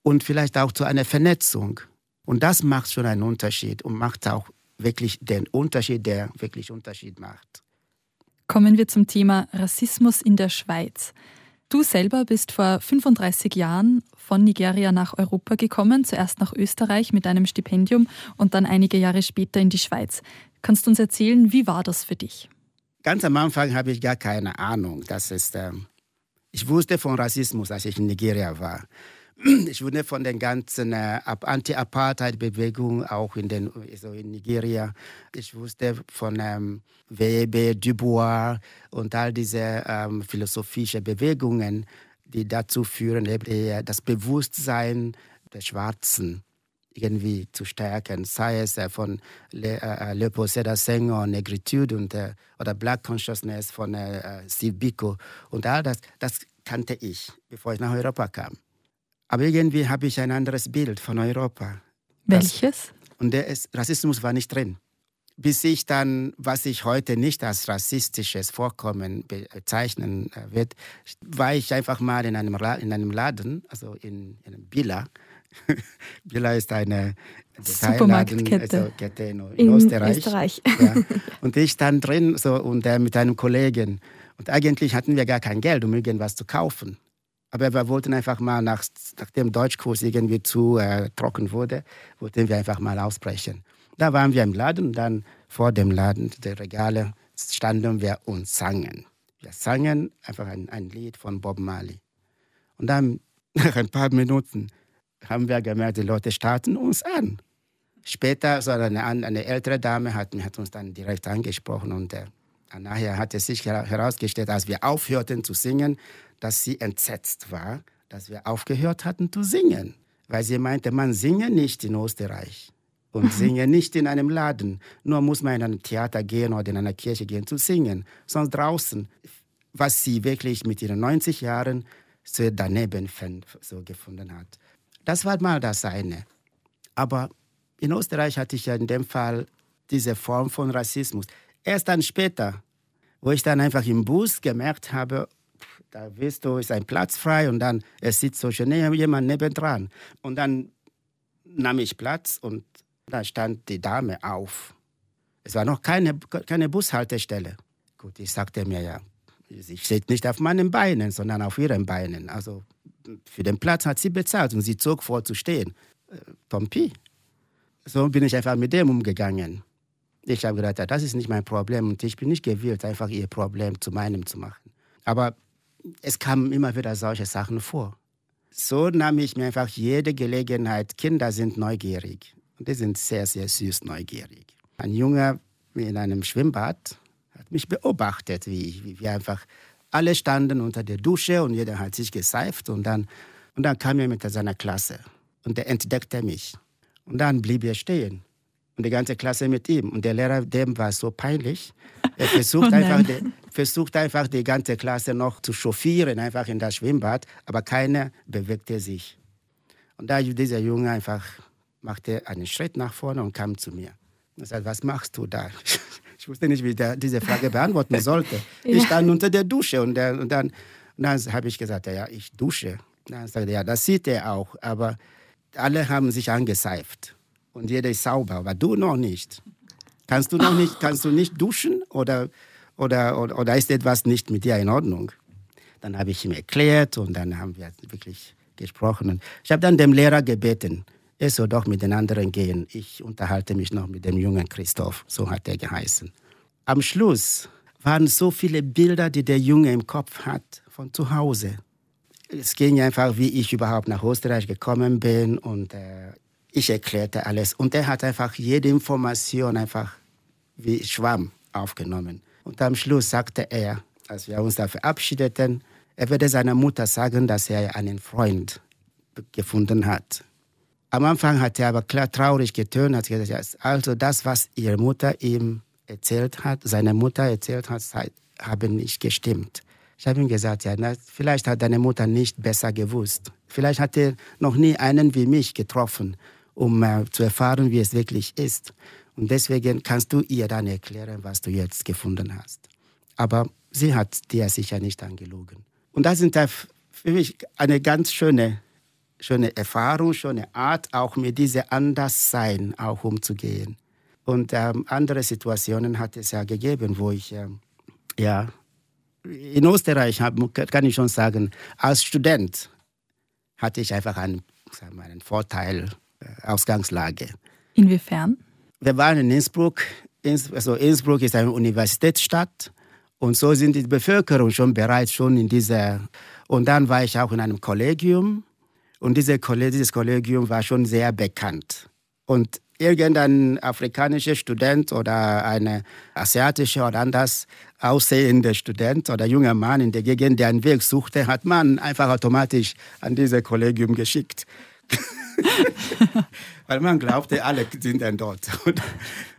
und vielleicht auch zu einer Vernetzung. Und das macht schon einen Unterschied und macht auch wirklich den Unterschied, der wirklich Unterschied macht. Kommen wir zum Thema Rassismus in der Schweiz. Du selber bist vor 35 Jahren von Nigeria nach Europa gekommen, zuerst nach Österreich mit einem Stipendium und dann einige Jahre später in die Schweiz. Kannst du uns erzählen, wie war das für dich? Ganz am Anfang habe ich gar keine Ahnung. Das ist, äh, ich wusste von Rassismus, als ich in Nigeria war. Ich wurde von den ganzen äh, Anti-Apartheid-Bewegungen auch in, den, also in Nigeria. Ich wusste von ähm, Webe, Dubois und all diese ähm, philosophischen Bewegungen, die dazu führen, das Bewusstsein der Schwarzen irgendwie zu stärken, sei es äh, von Le, äh, Leopold Sedar Senghor, Negritude und, äh, oder Black Consciousness von äh, Steve Biko und all das, das kannte ich, bevor ich nach Europa kam. Aber irgendwie habe ich ein anderes Bild von Europa. Welches? Das, und der ist, Rassismus war nicht drin. Bis ich dann, was ich heute nicht als rassistisches Vorkommen bezeichnen äh, wird, war ich einfach mal in einem, in einem Laden, also in, in einem Billa. Billa ist eine Supermarktkette also Kette in, in, Österreich. Österreich. Ja. Und ich stand drin so, und, äh, mit einem Kollegen. Und eigentlich hatten wir gar kein Geld, um irgendwas zu kaufen. Aber wir wollten einfach mal, nach, nachdem Deutschkurs irgendwie zu äh, trocken wurde, wollten wir einfach mal ausbrechen. Da waren wir im Laden und dann vor dem Laden, der Regale, standen wir und sangen. Wir sangen einfach ein, ein Lied von Bob Marley. Und dann, nach ein paar Minuten, haben wir gemerkt, die Leute starten uns an. Später, so eine, eine ältere Dame hat, hat uns dann direkt angesprochen und äh, nachher hat es sich herausgestellt, als wir aufhörten zu singen, dass sie entsetzt war, dass wir aufgehört hatten zu singen. weil sie meinte, man singe nicht in Österreich und singe nicht in einem Laden. Nur muss man in ein Theater gehen oder in eine Kirche gehen zu singen. Sonst draußen, was sie wirklich mit ihren 90 Jahren so daneben so gefunden hat. Das war mal das eine. Aber in Österreich hatte ich ja in dem Fall diese Form von Rassismus. Erst dann später, wo ich dann einfach im Bus gemerkt habe, da wirst du, ist ein Platz frei und dann es sitzt so schön jemand nebendran. Und dann nahm ich Platz und da stand die Dame auf. Es war noch keine, keine Bushaltestelle. Gut, ich sagte mir ja, sie steht nicht auf meinen Beinen, sondern auf ihren Beinen. Also für den Platz hat sie bezahlt und sie zog vor zu stehen. Äh, Tompi. So bin ich einfach mit dem umgegangen. Ich habe gedacht, das ist nicht mein Problem und ich bin nicht gewillt, einfach ihr Problem zu meinem zu machen. Aber es kamen immer wieder solche Sachen vor. So nahm ich mir einfach jede Gelegenheit. Kinder sind neugierig und die sind sehr, sehr süß neugierig. Ein Junge in einem Schwimmbad hat mich beobachtet, wie, wie wir einfach alle standen unter der Dusche und jeder hat sich geseift und dann, und dann kam er mit seiner Klasse und er entdeckte mich. Und dann blieb er stehen und die ganze Klasse mit ihm. Und der Lehrer, dem war so peinlich. Er versucht, oh einfach, die, versucht einfach die ganze Klasse noch zu chauffieren, einfach in das Schwimmbad, aber keiner bewegte sich. Und da dieser Junge einfach machte einen Schritt nach vorne und kam zu mir. Und sagte, was machst du da? Ich wusste nicht, wie ich diese Frage beantworten sollte. ja. Ich stand unter der Dusche und, der, und dann, dann habe ich gesagt, ja, ich dusche. Dann sagte er, ja, das sieht er auch, aber alle haben sich angeseift und jeder ist sauber, aber du noch nicht. Kannst du noch nicht, kannst du nicht duschen oder, oder, oder, oder ist etwas nicht mit dir in Ordnung? Dann habe ich ihm erklärt und dann haben wir wirklich gesprochen. Ich habe dann dem Lehrer gebeten, er soll doch mit den anderen gehen. Ich unterhalte mich noch mit dem jungen Christoph, so hat er geheißen. Am Schluss waren so viele Bilder, die der Junge im Kopf hat, von zu Hause. Es ging einfach, wie ich überhaupt nach Österreich gekommen bin und äh, ich erklärte alles. Und er hat einfach jede Information einfach wie Schwamm aufgenommen. Und am Schluss sagte er, als wir uns da verabschiedeten, er werde seiner Mutter sagen, dass er einen Freund gefunden hat. Am Anfang hat er aber klar traurig getönt, hat gesagt, also das, was ihre Mutter ihm erzählt hat, seine Mutter erzählt hat, habe nicht gestimmt. Ich habe ihm gesagt, ja, na, vielleicht hat deine Mutter nicht besser gewusst. Vielleicht hat er noch nie einen wie mich getroffen um äh, zu erfahren, wie es wirklich ist. Und deswegen kannst du ihr dann erklären, was du jetzt gefunden hast. Aber sie hat dir sicher nicht angelogen. Und das ist für mich eine ganz schöne, schöne Erfahrung, schöne Art, auch mit diesem Anderssein auch umzugehen. Und ähm, andere Situationen hat es ja gegeben, wo ich, ähm, ja, in Österreich hab, kann ich schon sagen, als Student hatte ich einfach einen, wir, einen Vorteil Ausgangslage. Inwiefern? Wir waren in Innsbruck. Also Innsbruck ist eine Universitätsstadt. Und so sind die Bevölkerung schon bereits schon in dieser. Und dann war ich auch in einem Kollegium. Und diese, dieses Kollegium war schon sehr bekannt. Und irgendein afrikanischer Student oder eine asiatische oder anders aussehende Student oder junger Mann in der Gegend, der einen Weg suchte, hat man einfach automatisch an dieses Kollegium geschickt. Weil man glaubte, alle sind dann dort. Und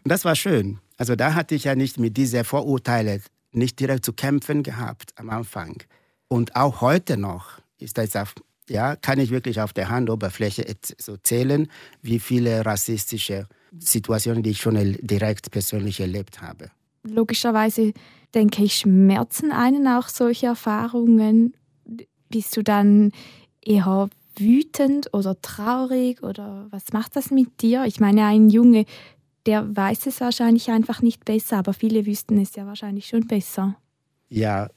das war schön. Also da hatte ich ja nicht mit diesen Vorurteilen nicht direkt zu kämpfen gehabt am Anfang. Und auch heute noch ist das auf, ja, kann ich wirklich auf der Handoberfläche so zählen, wie viele rassistische Situationen, die ich schon direkt persönlich erlebt habe. Logischerweise denke ich, schmerzen einen auch solche Erfahrungen. Bist du dann eher wütend oder traurig oder was macht das mit dir? Ich meine, ein Junge, der weiß es wahrscheinlich einfach nicht besser, aber viele wüssten es ja wahrscheinlich schon besser. Ja,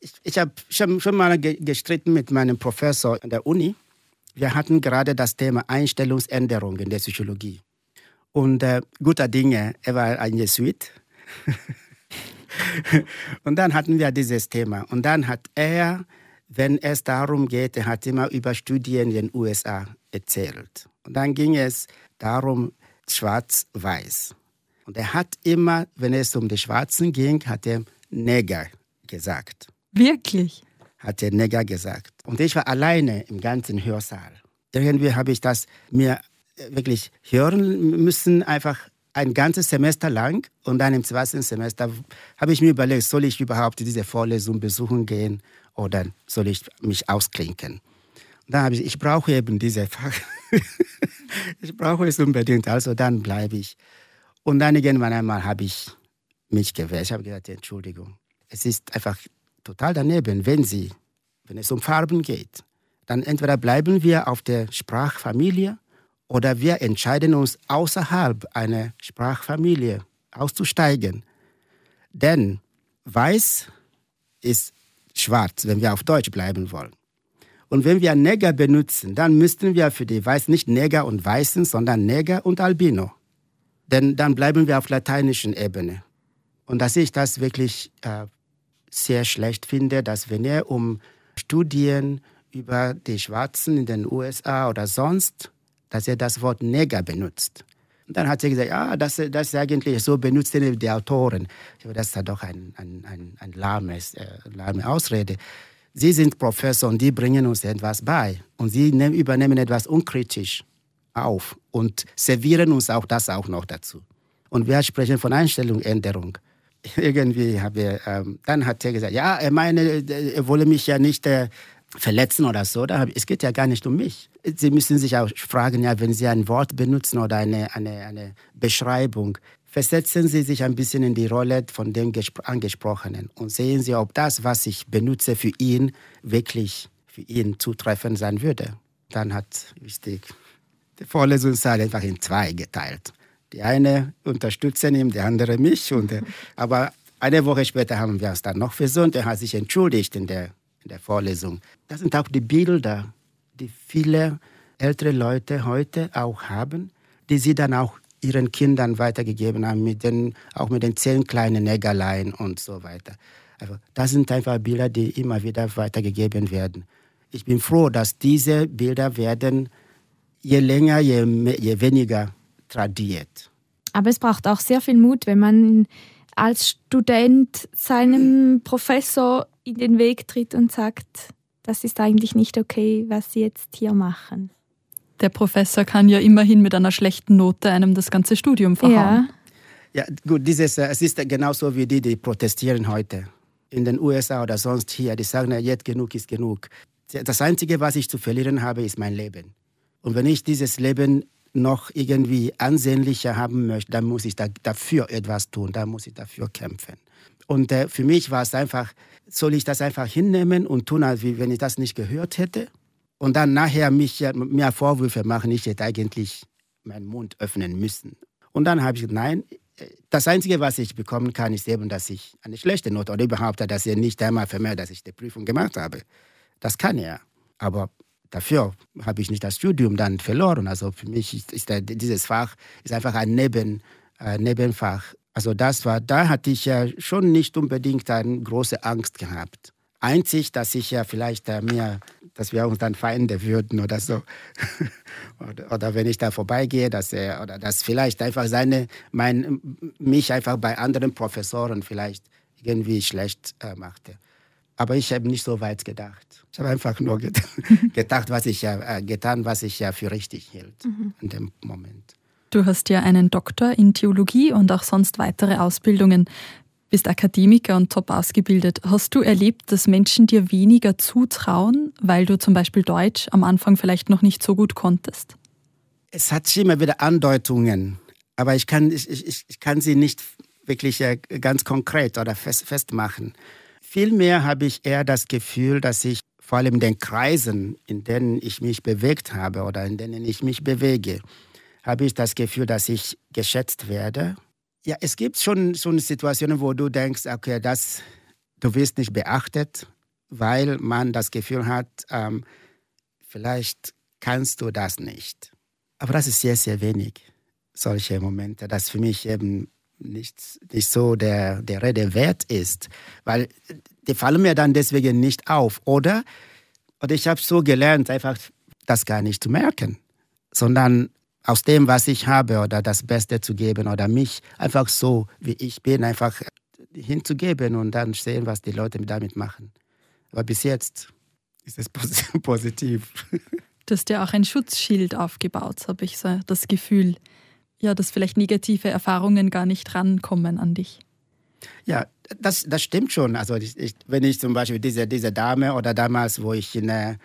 ich, ich habe schon, schon mal gestritten mit meinem Professor an der Uni. Wir hatten gerade das Thema Einstellungsänderung in der Psychologie. Und äh, guter Dinge, er war ein Jesuit. und dann hatten wir dieses Thema. Und dann hat er wenn es darum geht, er hat immer über Studien in den USA erzählt. Und dann ging es darum, schwarz-weiß. Und er hat immer, wenn es um die Schwarzen ging, hat er Neger gesagt. Wirklich? Hat er Neger gesagt. Und ich war alleine im ganzen Hörsaal. irgendwie habe ich das mir wirklich hören müssen, einfach ein ganzes Semester lang. Und dann im zweiten Semester habe ich mir überlegt, soll ich überhaupt diese Vorlesung besuchen gehen oder soll ich mich ausklinken? Dann habe ich, ich brauche eben diese Fach. ich brauche es unbedingt, also dann bleibe ich. Und dann irgendwann einmal habe ich mich gewehrt. Ich habe gesagt, Entschuldigung, es ist einfach total daneben, wenn Sie, wenn es um Farben geht, dann entweder bleiben wir auf der Sprachfamilie oder wir entscheiden uns außerhalb einer Sprachfamilie auszusteigen. Denn weiß ist schwarz, wenn wir auf Deutsch bleiben wollen. Und wenn wir Neger benutzen, dann müssten wir für die Weiß nicht Neger und Weißen, sondern Neger und Albino. Denn dann bleiben wir auf lateinischen Ebene. Und dass ich das wirklich äh, sehr schlecht finde, dass wenn er um Studien über die Schwarzen in den USA oder sonst, dass er das Wort Neger benutzt. Und dann hat sie gesagt, ja, das, das ist eigentlich so benutzt die Autoren. Das ist doch ein, ein, ein, ein lahmes, äh, lahme Ausrede. Sie sind Professor und die bringen uns etwas bei. Und sie nehm, übernehmen etwas unkritisch auf und servieren uns auch das auch noch dazu. Und wir sprechen von Einstellungsänderung. Irgendwie habe ähm, dann hat er gesagt, ja, er meine, er wolle mich ja nicht äh, verletzen oder so. Da, es geht ja gar nicht um mich. Sie müssen sich auch fragen, ja, wenn Sie ein Wort benutzen oder eine, eine, eine Beschreibung, versetzen Sie sich ein bisschen in die Rolle von dem Angesprochenen und sehen Sie, ob das, was ich benutze für ihn, wirklich für ihn zutreffend sein würde. Dann hat wichtig die Vorlesungssaal einfach in zwei geteilt. Die eine unterstützen ihn, die andere mich. Und, äh, aber eine Woche später haben wir uns dann noch versöhnt. Er hat sich entschuldigt in der in der Vorlesung. Das sind auch die Bilder, die viele ältere Leute heute auch haben, die sie dann auch ihren Kindern weitergegeben haben, mit den, auch mit den zehn kleinen Nägerlein und so weiter. Also das sind einfach Bilder, die immer wieder weitergegeben werden. Ich bin froh, dass diese Bilder werden je länger, je, je weniger tradiert. Aber es braucht auch sehr viel Mut, wenn man als Student seinem Professor in den Weg tritt und sagt, das ist eigentlich nicht okay, was Sie jetzt hier machen. Der Professor kann ja immerhin mit einer schlechten Note einem das ganze Studium verhauen. Ja, ja gut, dieses, äh, es ist genauso wie die, die protestieren heute. In den USA oder sonst hier, die sagen, jetzt genug ist genug. Das Einzige, was ich zu verlieren habe, ist mein Leben. Und wenn ich dieses Leben noch irgendwie ansehnlicher haben möchte, dann muss ich da, dafür etwas tun, dann muss ich dafür kämpfen. Und äh, für mich war es einfach, soll ich das einfach hinnehmen und tun, als wenn ich das nicht gehört hätte? Und dann nachher mich, mir Vorwürfe machen, ich hätte eigentlich meinen Mund öffnen müssen. Und dann habe ich gesagt, nein, das Einzige, was ich bekommen kann, ist eben, dass ich eine schlechte Note oder überhaupt, dass er nicht einmal vermerkt, dass ich die Prüfung gemacht habe. Das kann er. Aber dafür habe ich nicht das Studium dann verloren. Also für mich ist, ist dieses Fach ist einfach ein Neben, äh, Nebenfach. Also das war, da hatte ich ja schon nicht unbedingt eine große Angst gehabt. Einzig, dass ich ja vielleicht äh, mir, dass wir uns dann Feinde würden oder so. oder, oder, wenn ich da vorbeigehe, dass er, oder dass vielleicht einfach seine, mein, mich einfach bei anderen Professoren vielleicht irgendwie schlecht äh, machte. Aber ich habe nicht so weit gedacht. Ich habe einfach nur gedacht, was ich ja, äh, getan, was ich ja für richtig hielt mhm. in dem Moment. Du hast ja einen Doktor in Theologie und auch sonst weitere Ausbildungen, bist Akademiker und top ausgebildet. Hast du erlebt, dass Menschen dir weniger zutrauen, weil du zum Beispiel Deutsch am Anfang vielleicht noch nicht so gut konntest? Es hat immer wieder Andeutungen, aber ich kann, ich, ich, ich kann sie nicht wirklich äh, ganz konkret oder fest, festmachen. Vielmehr habe ich eher das Gefühl, dass ich vor allem den Kreisen, in denen ich mich bewegt habe oder in denen ich mich bewege, habe ich das Gefühl, dass ich geschätzt werde. Ja, es gibt schon, schon Situationen, wo du denkst, okay, das, du wirst nicht beachtet, weil man das Gefühl hat, ähm, vielleicht kannst du das nicht. Aber das ist sehr, sehr wenig, solche Momente, das für mich eben nicht, nicht so der, der Rede wert ist, weil die fallen mir dann deswegen nicht auf. Oder, oder ich habe so gelernt, einfach das gar nicht zu merken, sondern aus dem, was ich habe oder das Beste zu geben oder mich einfach so, wie ich bin, einfach hinzugeben und dann sehen, was die Leute damit machen. Aber bis jetzt ist es positiv. Du hast ja auch ein Schutzschild aufgebaut, habe ich so das Gefühl. Ja, dass vielleicht negative Erfahrungen gar nicht rankommen an dich. Ja, das, das stimmt schon. Also ich, ich, wenn ich zum Beispiel diese, diese Dame oder damals, wo ich in, äh,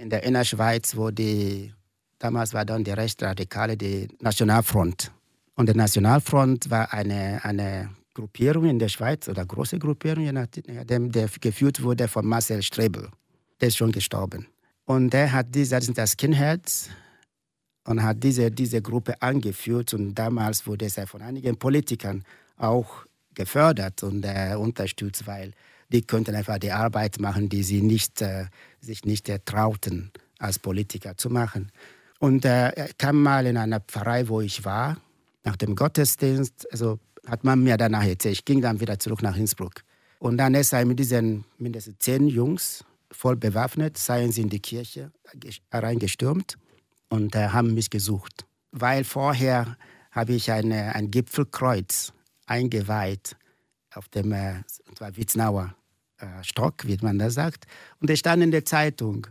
in der Innerschweiz, wo die, damals war dann die Rechtsradikale, die Nationalfront. Und die Nationalfront war eine, eine Gruppierung in der Schweiz oder große Gruppierung, je nachdem, der geführt wurde von Marcel Strebel. Der ist schon gestorben. Und der hat diese, das Skinheads, und hat diese, diese Gruppe angeführt. Und damals wurde es von einigen Politikern auch gefördert und äh, unterstützt, weil die könnten einfach die Arbeit machen, die sie nicht, äh, sich nicht trauten, als Politiker zu machen. Und äh, er kam mal in einer Pfarrei, wo ich war, nach dem Gottesdienst, also hat man mir danach erzählt. Ich ging dann wieder zurück nach Innsbruck. Und dann ist er mit diesen mindestens zehn Jungs, voll bewaffnet, seien sie in die Kirche reingestürmt und äh, haben mich gesucht. Weil vorher habe ich eine, ein Gipfelkreuz eingeweiht auf dem äh, Witznauer äh, Stock, wie man das sagt. Und es stand in der Zeitung.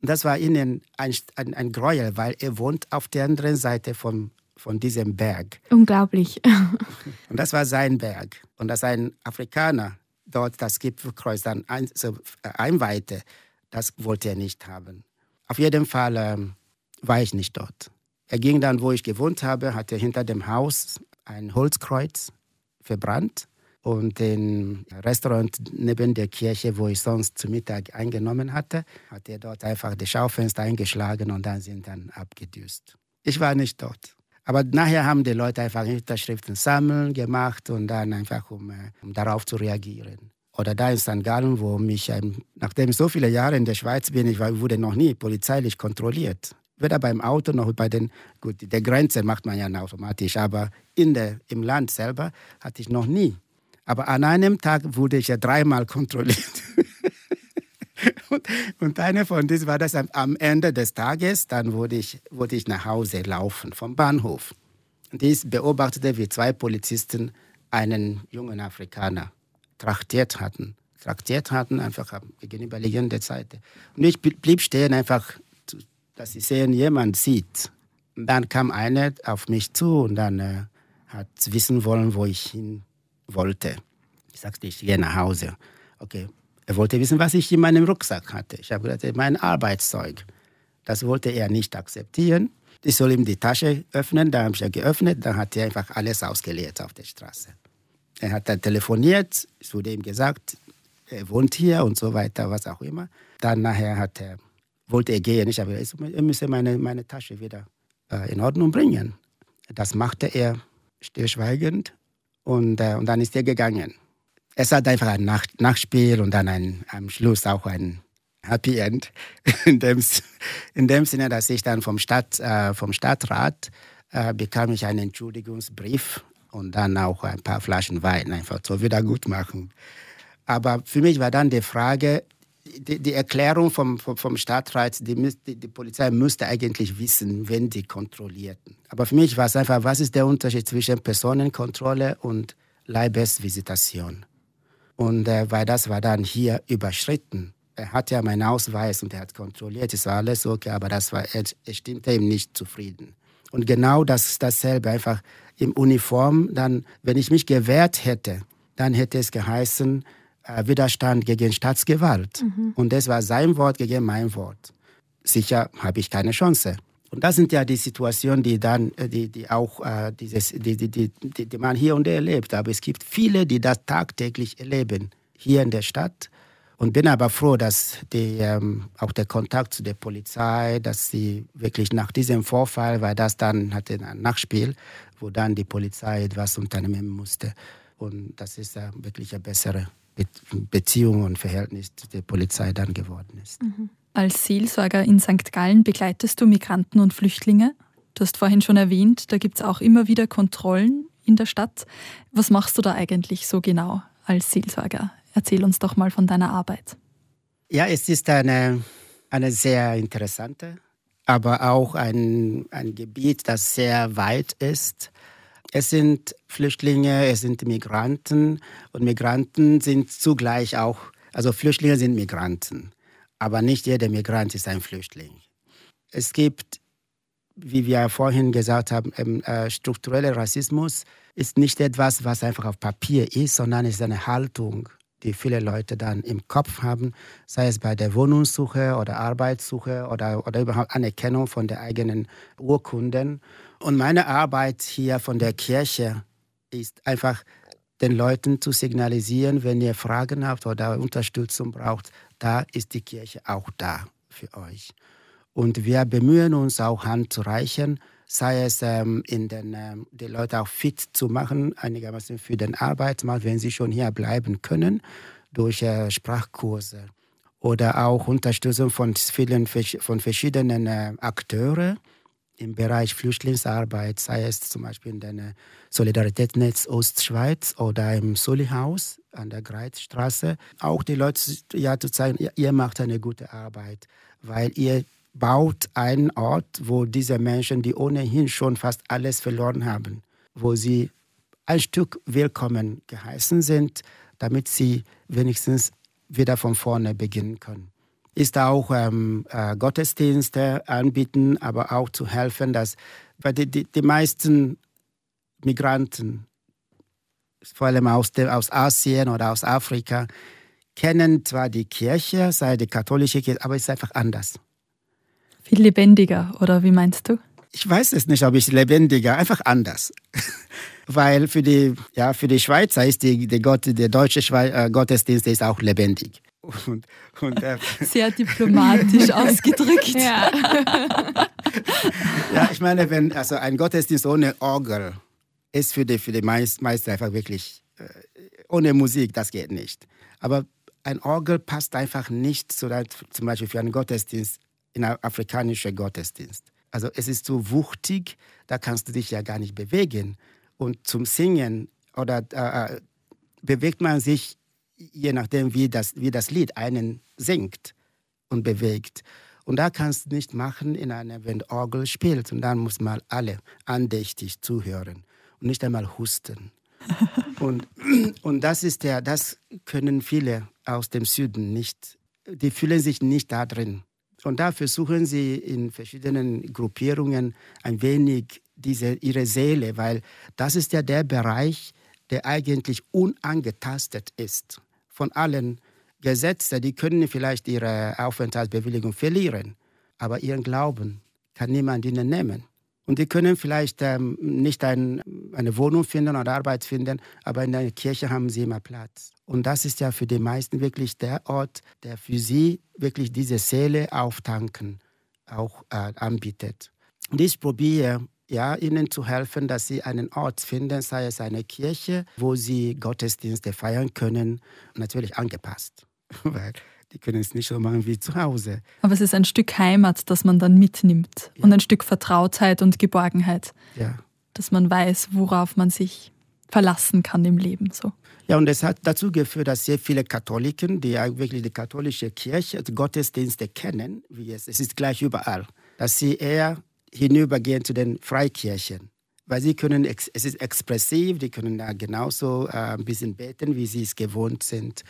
Und das war ihnen ein, ein, ein Gräuel, weil er wohnt auf der anderen Seite vom, von diesem Berg. Unglaublich. und das war sein Berg. Und dass ein Afrikaner dort das Gipfelkreuz dann ein, so, äh, einweihte, das wollte er nicht haben. Auf jeden Fall ähm, war ich nicht dort. Er ging dann, wo ich gewohnt habe, hatte hinter dem Haus ein Holzkreuz verbrannt und im Restaurant neben der Kirche, wo ich sonst zu Mittag eingenommen hatte, hat er dort einfach das Schaufenster eingeschlagen und dann sind dann abgedüst. Ich war nicht dort. Aber nachher haben die Leute einfach Unterschriften sammeln gemacht und dann einfach, um, äh, um darauf zu reagieren. Oder da in St. Gallen, wo mich, nachdem ich so viele Jahre in der Schweiz bin, ich wurde noch nie polizeilich kontrolliert weder beim Auto noch bei den, gut, der Grenze macht man ja automatisch, aber in der, im Land selber hatte ich noch nie. Aber an einem Tag wurde ich ja dreimal kontrolliert. und, und eine von diesen war das am Ende des Tages, dann wurde ich, wurde ich nach Hause laufen vom Bahnhof. Und ich beobachtete, wie zwei Polizisten einen jungen Afrikaner traktiert hatten. Traktiert hatten, einfach gegenüberliegende Seite. Und ich blieb stehen, einfach dass sie sehen, jemand sieht. Und dann kam einer auf mich zu und dann äh, hat wissen wollen, wo ich hin wollte. Ich sagte, ich gehe nach Hause. Okay. Er wollte wissen, was ich in meinem Rucksack hatte. Ich habe gesagt, mein Arbeitszeug. Das wollte er nicht akzeptieren. Ich soll ihm die Tasche öffnen. Da habe ich ja geöffnet. Dann hat er einfach alles ausgeleert auf der Straße. Er hat dann telefoniert. Es wurde ihm gesagt, er wohnt hier und so weiter, was auch immer. Dann nachher hat er wollte er gehen. Ich habe gesagt, er müsse meine, meine Tasche wieder äh, in Ordnung bringen. Das machte er stillschweigend und, äh, und dann ist er gegangen. Es hat einfach ein Nach Nachspiel und dann ein, am Schluss auch ein Happy End. In dem, in dem Sinne, dass ich dann vom, Stadt, äh, vom Stadtrat äh, bekam ich einen Entschuldigungsbrief und dann auch ein paar Flaschen Wein einfach zur Wiedergutmachung. Aber für mich war dann die Frage, die, die, Erklärung vom, vom, vom Stadtrat, die, die, Polizei müsste eigentlich wissen, wenn die kontrollierten. Aber für mich war es einfach, was ist der Unterschied zwischen Personenkontrolle und Leibesvisitation? Und äh, weil das war dann hier überschritten. Er hat ja meinen Ausweis und er hat kontrolliert, es war alles okay, aber das war, er, er stimmte ihm nicht zufrieden. Und genau das dasselbe, einfach im Uniform, dann, wenn ich mich gewehrt hätte, dann hätte es geheißen, Widerstand gegen Staatsgewalt. Mhm. Und das war sein Wort gegen mein Wort. Sicher habe ich keine Chance. Und das sind ja die Situationen, die dann, äh, die, die auch äh, dieses, die, die, die, die, man hier und da erlebt. Aber es gibt viele, die das tagtäglich erleben hier in der Stadt. Und bin aber froh, dass die, ähm, auch der Kontakt zu der Polizei, dass sie wirklich nach diesem Vorfall, weil das dann hatte ein Nachspiel, wo dann die Polizei etwas unternehmen musste. Und das ist ja wirklich eine bessere Beziehung und Verhältnis der Polizei dann geworden ist. Mhm. Als Seelsorger in St. Gallen begleitest du Migranten und Flüchtlinge. Du hast vorhin schon erwähnt, da gibt es auch immer wieder Kontrollen in der Stadt. Was machst du da eigentlich so genau als Seelsorger? Erzähl uns doch mal von deiner Arbeit. Ja, es ist eine, eine sehr interessante, aber auch ein, ein Gebiet, das sehr weit ist es sind Flüchtlinge, es sind Migranten und Migranten sind zugleich auch, also Flüchtlinge sind Migranten, aber nicht jeder Migrant ist ein Flüchtling. es gibt, wie wir vorhin gesagt haben, ähm, äh, struktureller Rassismus ist nicht etwas, was einfach auf Papier ist, sondern es ist eine Haltung, die viele Leute dann im Kopf haben, sei es bei der Wohnungssuche oder Arbeitssuche oder, oder überhaupt Anerkennung von der eigenen Urkunden. Und meine Arbeit hier von der Kirche ist einfach den Leuten zu signalisieren, wenn ihr Fragen habt oder Unterstützung braucht, da ist die Kirche auch da für euch. Und wir bemühen uns auch Hand zu reichen, sei es ähm, in den, ähm, die Leute auch fit zu machen, einigermaßen für den Arbeitsmarkt, wenn sie schon hier bleiben können, durch äh, Sprachkurse oder auch Unterstützung von vielen von verschiedenen äh, Akteuren im Bereich Flüchtlingsarbeit, sei es zum Beispiel in der Solidaritätsnetz Ostschweiz oder im Soli-Haus an der Greizstraße. Auch die Leute ja, zu zeigen, ihr macht eine gute Arbeit, weil ihr baut einen Ort, wo diese Menschen, die ohnehin schon fast alles verloren haben, wo sie ein Stück willkommen geheißen sind, damit sie wenigstens wieder von vorne beginnen können ist auch ähm, äh, Gottesdienste anbieten, aber auch zu helfen, dass weil die, die, die meisten Migranten, vor allem aus, de, aus Asien oder aus Afrika, kennen zwar die Kirche, sei die katholische Kirche, aber es ist einfach anders. Viel lebendiger, oder wie meinst du? Ich weiß es nicht, ob ich lebendiger, einfach anders. Weil für die, ja, für die Schweizer ist die, die Gott, der deutsche Schwe äh, Gottesdienst ist auch lebendig. Und, und, äh, Sehr diplomatisch ausgedrückt. Ja. ja, ich meine, wenn also ein Gottesdienst ohne Orgel ist für die, für die meisten meist einfach wirklich äh, ohne Musik, das geht nicht. Aber ein Orgel passt einfach nicht so zum Beispiel für einen Gottesdienst, in einen afrikanischen Gottesdienst. Also es ist so wuchtig, da kannst du dich ja gar nicht bewegen. Und zum Singen oder äh, äh bewegt man sich je nachdem, wie das, wie das Lied einen singt und bewegt. Und da kannst du nicht machen in einer, wenn Orgel spielt. Und dann muss man alle andächtig zuhören und nicht einmal husten. und, und das ist der, das können viele aus dem Süden nicht, die fühlen sich nicht da drin. Und da versuchen sie in verschiedenen Gruppierungen ein wenig diese, ihre Seele, weil das ist ja der Bereich, der eigentlich unangetastet ist von allen Gesetzen, die können vielleicht ihre Aufenthaltsbewilligung verlieren, aber ihren Glauben kann niemand ihnen nehmen. Und die können vielleicht ähm, nicht ein, eine Wohnung finden oder Arbeit finden, aber in der Kirche haben sie immer Platz. Und das ist ja für die meisten wirklich der Ort, der für sie wirklich diese Seele auftanken auch äh, anbietet. Und ich probiere ja, ihnen zu helfen, dass sie einen Ort finden, sei es eine Kirche, wo sie Gottesdienste feiern können, natürlich angepasst, weil die können es nicht so machen wie zu Hause. Aber es ist ein Stück Heimat, das man dann mitnimmt ja. und ein Stück Vertrautheit und Geborgenheit, ja. dass man weiß, worauf man sich verlassen kann im Leben. So. Ja, und es hat dazu geführt, dass sehr viele Katholiken, die wirklich die katholische Kirche, die Gottesdienste kennen, wie es, es ist gleich überall, dass sie eher hinübergehen zu den Freikirchen. Weil sie können, es ist expressiv, die können da genauso äh, ein bisschen beten, wie sie es gewohnt sind.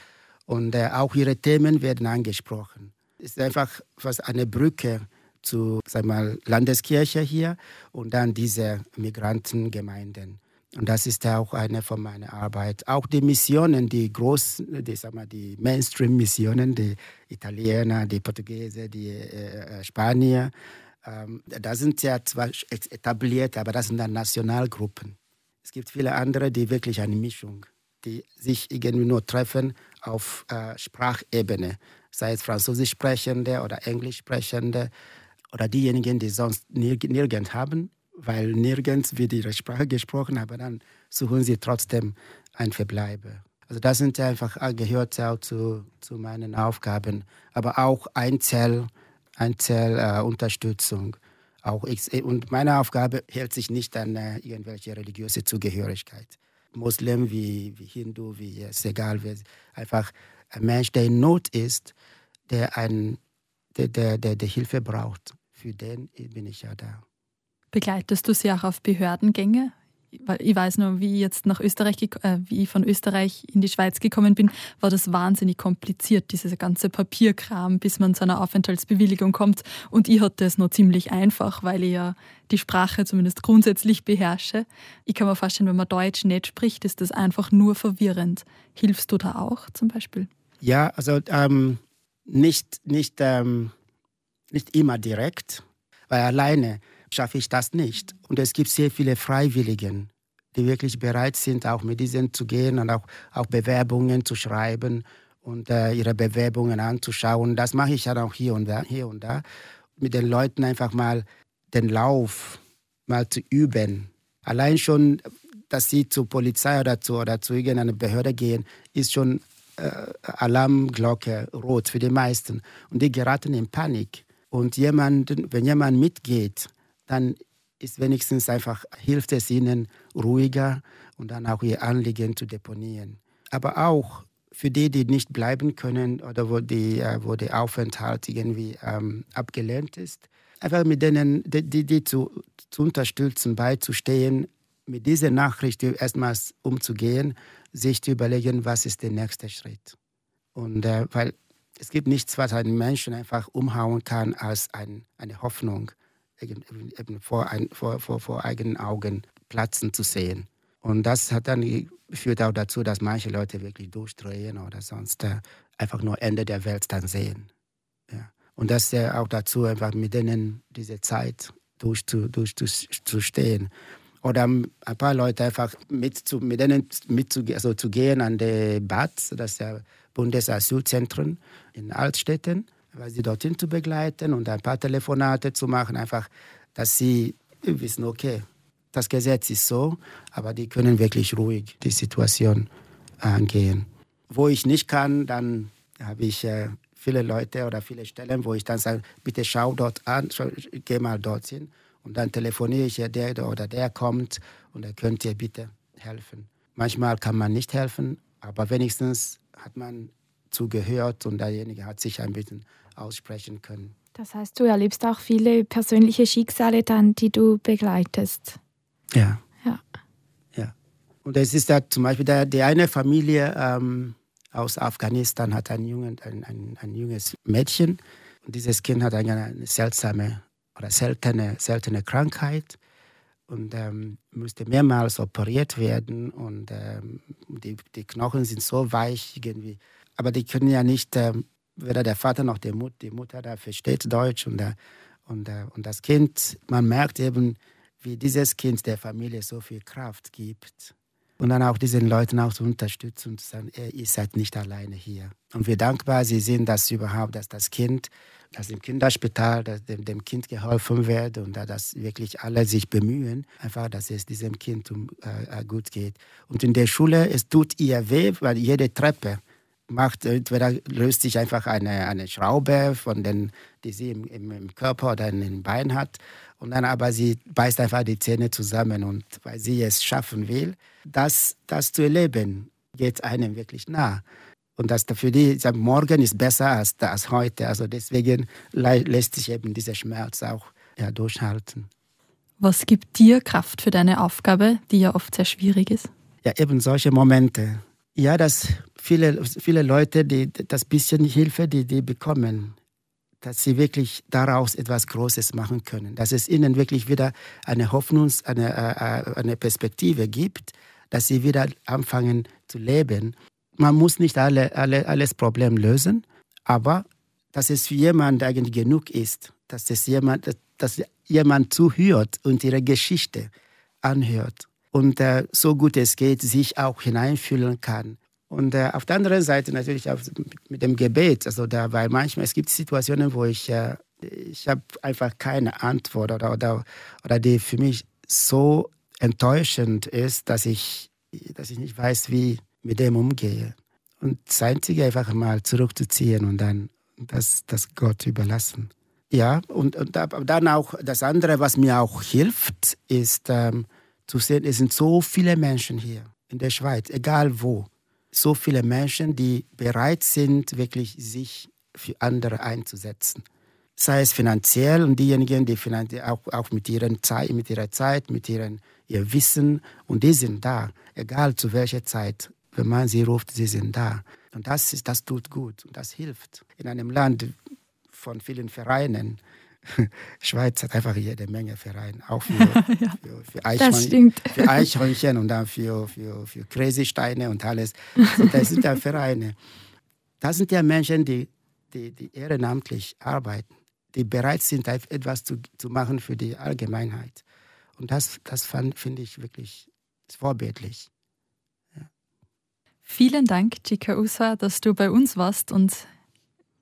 Und äh, auch ihre Themen werden angesprochen. Es ist einfach fast eine Brücke zu sag mal, Landeskirche hier und dann diese Migrantengemeinden. Und das ist auch eine von meiner Arbeit. Auch die Missionen, die großen, die, die Mainstream-Missionen, die Italiener, die Portugiesen, die äh, äh Spanier, ähm, da sind ja zwar etabliert, aber das sind dann Nationalgruppen. Es gibt viele andere, die wirklich eine Mischung, die sich irgendwie nur treffen auf äh, Sprachebene, sei es Französisch sprechende oder Englisch sprechende oder diejenigen, die sonst nirg nirgends haben, weil nirgends wird ihre Sprache gesprochen, aber dann suchen sie trotzdem ein Verbleibe. Also das sind einfach, äh, gehört auch zu, zu meinen Aufgaben. Aber auch Einzel- Einzelunterstützung. Äh, auch ich, und meine Aufgabe hält sich nicht an äh, irgendwelche religiöse Zugehörigkeit. Muslim wie, wie Hindu, wie es egal, wie, einfach ein Mensch, der in Not ist, der, ein, der, der, der, der Hilfe braucht. Für den bin ich ja da. Begleitest du sie auch auf Behördengänge ich weiß nur, wie ich jetzt nach Österreich, äh, wie ich von Österreich in die Schweiz gekommen bin, war das wahnsinnig kompliziert, dieser ganze Papierkram, bis man zu einer Aufenthaltsbewilligung kommt. Und ich hatte es nur ziemlich einfach, weil ich ja die Sprache zumindest grundsätzlich beherrsche. Ich kann mir vorstellen, wenn man Deutsch nicht spricht, ist das einfach nur verwirrend. Hilfst du da auch zum Beispiel? Ja, also ähm, nicht, nicht, ähm, nicht immer direkt, weil alleine schaffe ich das nicht. Und es gibt sehr viele Freiwilligen, die wirklich bereit sind, auch mit diesen zu gehen und auch, auch Bewerbungen zu schreiben und äh, ihre Bewerbungen anzuschauen. Das mache ich dann auch hier und da, hier und da. Mit den Leuten einfach mal den Lauf mal zu üben. Allein schon, dass sie zur Polizei oder zu, oder zu irgendeiner Behörde gehen, ist schon äh, Alarmglocke rot für die meisten. Und die geraten in Panik. Und jemand, wenn jemand mitgeht, dann ist wenigstens einfach, hilft es ihnen ruhiger und dann auch ihr Anliegen zu deponieren. Aber auch für die, die nicht bleiben können oder wo, die, äh, wo der Aufenthalt irgendwie ähm, abgelehnt ist, einfach mit denen, die, die, die zu, zu unterstützen, beizustehen, mit dieser Nachricht erstmals umzugehen, sich zu überlegen, was ist der nächste Schritt. Und äh, weil es gibt nichts, was einen Menschen einfach umhauen kann, als ein, eine Hoffnung eben vor, ein, vor, vor, vor eigenen Augen platzen zu sehen. Und das hat dann führt auch dazu, dass manche Leute wirklich durchdrehen oder sonst äh, einfach nur Ende der Welt dann sehen. Ja. Und das äh, auch dazu, einfach mit denen diese Zeit durchzustehen. Durch, durch, oder ein paar Leute einfach mit, zu, mit denen mitzugehen, also zu gehen an die BAT, das ist ja Bundesasylzentren in Altstädten sie dorthin zu begleiten und ein paar Telefonate zu machen, einfach, dass sie wissen, okay, das Gesetz ist so, aber die können wirklich ruhig die Situation angehen. Wo ich nicht kann, dann habe ich äh, viele Leute oder viele Stellen, wo ich dann sage, bitte schau dort an, geh mal dorthin und dann telefoniere ich, der oder der kommt und er könnt ihr bitte helfen. Manchmal kann man nicht helfen, aber wenigstens hat man zugehört und derjenige hat sich ein bisschen aussprechen können. Das heißt, du erlebst auch viele persönliche Schicksale dann, die du begleitest. Ja. Ja. ja. Und es ist da zum Beispiel der, die eine Familie ähm, aus Afghanistan hat ein, Jungen, ein, ein, ein junges Mädchen und dieses Kind hat eine, eine seltsame oder seltene, seltene Krankheit und ähm, musste mehrmals operiert werden und ähm, die, die Knochen sind so weich irgendwie aber die können ja nicht, äh, weder der Vater noch die, Mut, die Mutter da versteht Deutsch und, äh, und, äh, und das Kind, man merkt eben, wie dieses Kind der Familie so viel Kraft gibt. Und dann auch diesen Leuten auch zu unterstützen und zu sagen, ihr seid nicht alleine hier. Und wir dankbar sie sind, dass überhaupt, dass das Kind, dass im Kinderspital dass dem, dem Kind geholfen wird und dass wirklich alle sich bemühen, einfach, dass es diesem Kind um, äh, gut geht. Und in der Schule, es tut ihr weh, weil jede Treppe, macht, entweder löst sich einfach eine, eine Schraube von den, die sie im, im, Körper oder in den Beinen hat. Und dann aber sie beißt einfach die Zähne zusammen und weil sie es schaffen will, das, das zu erleben, geht einem wirklich nah. Und das für die, sage, morgen ist besser als, als heute. Also deswegen lässt sich eben dieser Schmerz auch ja, durchhalten. Was gibt dir Kraft für deine Aufgabe, die ja oft sehr schwierig ist? Ja, eben solche Momente. Ja, dass viele, viele Leute, die das bisschen Hilfe, die die bekommen, dass sie wirklich daraus etwas Großes machen können, dass es ihnen wirklich wieder eine Hoffnung, eine, äh, eine Perspektive gibt, dass sie wieder anfangen zu leben. Man muss nicht alle, alle, alles Problem lösen, aber dass es für jemanden eigentlich genug ist, dass, es jemand, dass jemand zuhört und ihre Geschichte anhört und äh, so gut es geht, sich auch hineinfühlen kann und äh, auf der anderen Seite natürlich auch mit dem Gebet. Also da, weil manchmal es gibt Situationen, wo ich, äh, ich habe einfach keine Antwort oder, oder, oder die für mich so enttäuschend ist, dass ich, dass ich nicht weiß, wie mit dem umgehe. Und das Einzige einfach mal zurückzuziehen und dann das, das Gott überlassen. Ja, und, und dann auch das andere, was mir auch hilft, ist ähm, zu sehen, es sind so viele Menschen hier in der Schweiz, egal wo so viele Menschen, die bereit sind, wirklich sich für andere einzusetzen. Sei es finanziell und diejenigen, die auch, auch mit, ihren Zeit, mit ihrer Zeit, mit ihren, ihr Wissen und die sind da, egal zu welcher Zeit. Wenn man sie ruft, sie sind da. Und das, ist, das tut gut und das hilft. In einem Land von vielen Vereinen, Schweiz hat einfach jede Menge Vereine, auch für, ja, für, für, Eichhörnchen, für, Eichhörnchen, und dann für, für, für Crazy-Steine und alles. Also das sind ja Vereine. Das sind ja Menschen, die, die, die ehrenamtlich arbeiten, die bereit sind, etwas zu, zu machen für die Allgemeinheit. Und das, das finde ich wirklich vorbildlich. Ja. Vielen Dank, Chika Usa, dass du bei uns warst und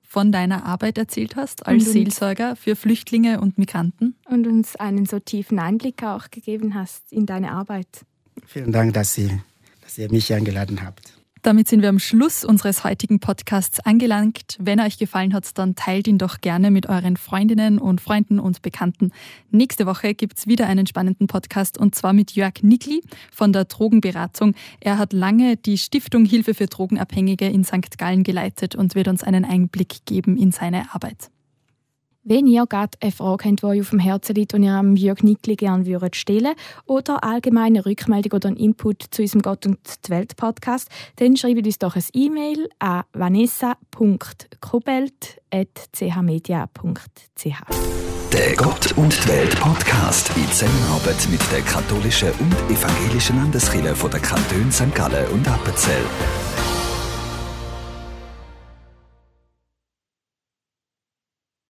von deiner Arbeit erzählt hast als und Seelsorger für Flüchtlinge und Migranten. Und uns einen so tiefen Einblick auch gegeben hast in deine Arbeit. Vielen Dank, dass, Sie, dass ihr mich eingeladen habt. Damit sind wir am Schluss unseres heutigen Podcasts angelangt. Wenn er euch gefallen hat, dann teilt ihn doch gerne mit euren Freundinnen und Freunden und Bekannten. Nächste Woche gibt es wieder einen spannenden Podcast und zwar mit Jörg Nickli von der Drogenberatung. Er hat lange die Stiftung Hilfe für Drogenabhängige in St. Gallen geleitet und wird uns einen Einblick geben in seine Arbeit. Wenn ihr gerade eine Frage habt, die euch auf dem Herzen liegt und ihr am Jörg Nickli gerne würdet stellen oder allgemeine Rückmeldung oder einen Input zu unserem Gott und die Welt Podcast, dann schreibt uns doch ein E-Mail an vanessa.kobelt.chmedia.ch. Der Gott und die Welt Podcast in Zusammenarbeit mit der katholischen und evangelischen Landeskirche von der Kantone St. Gallen und Appenzell.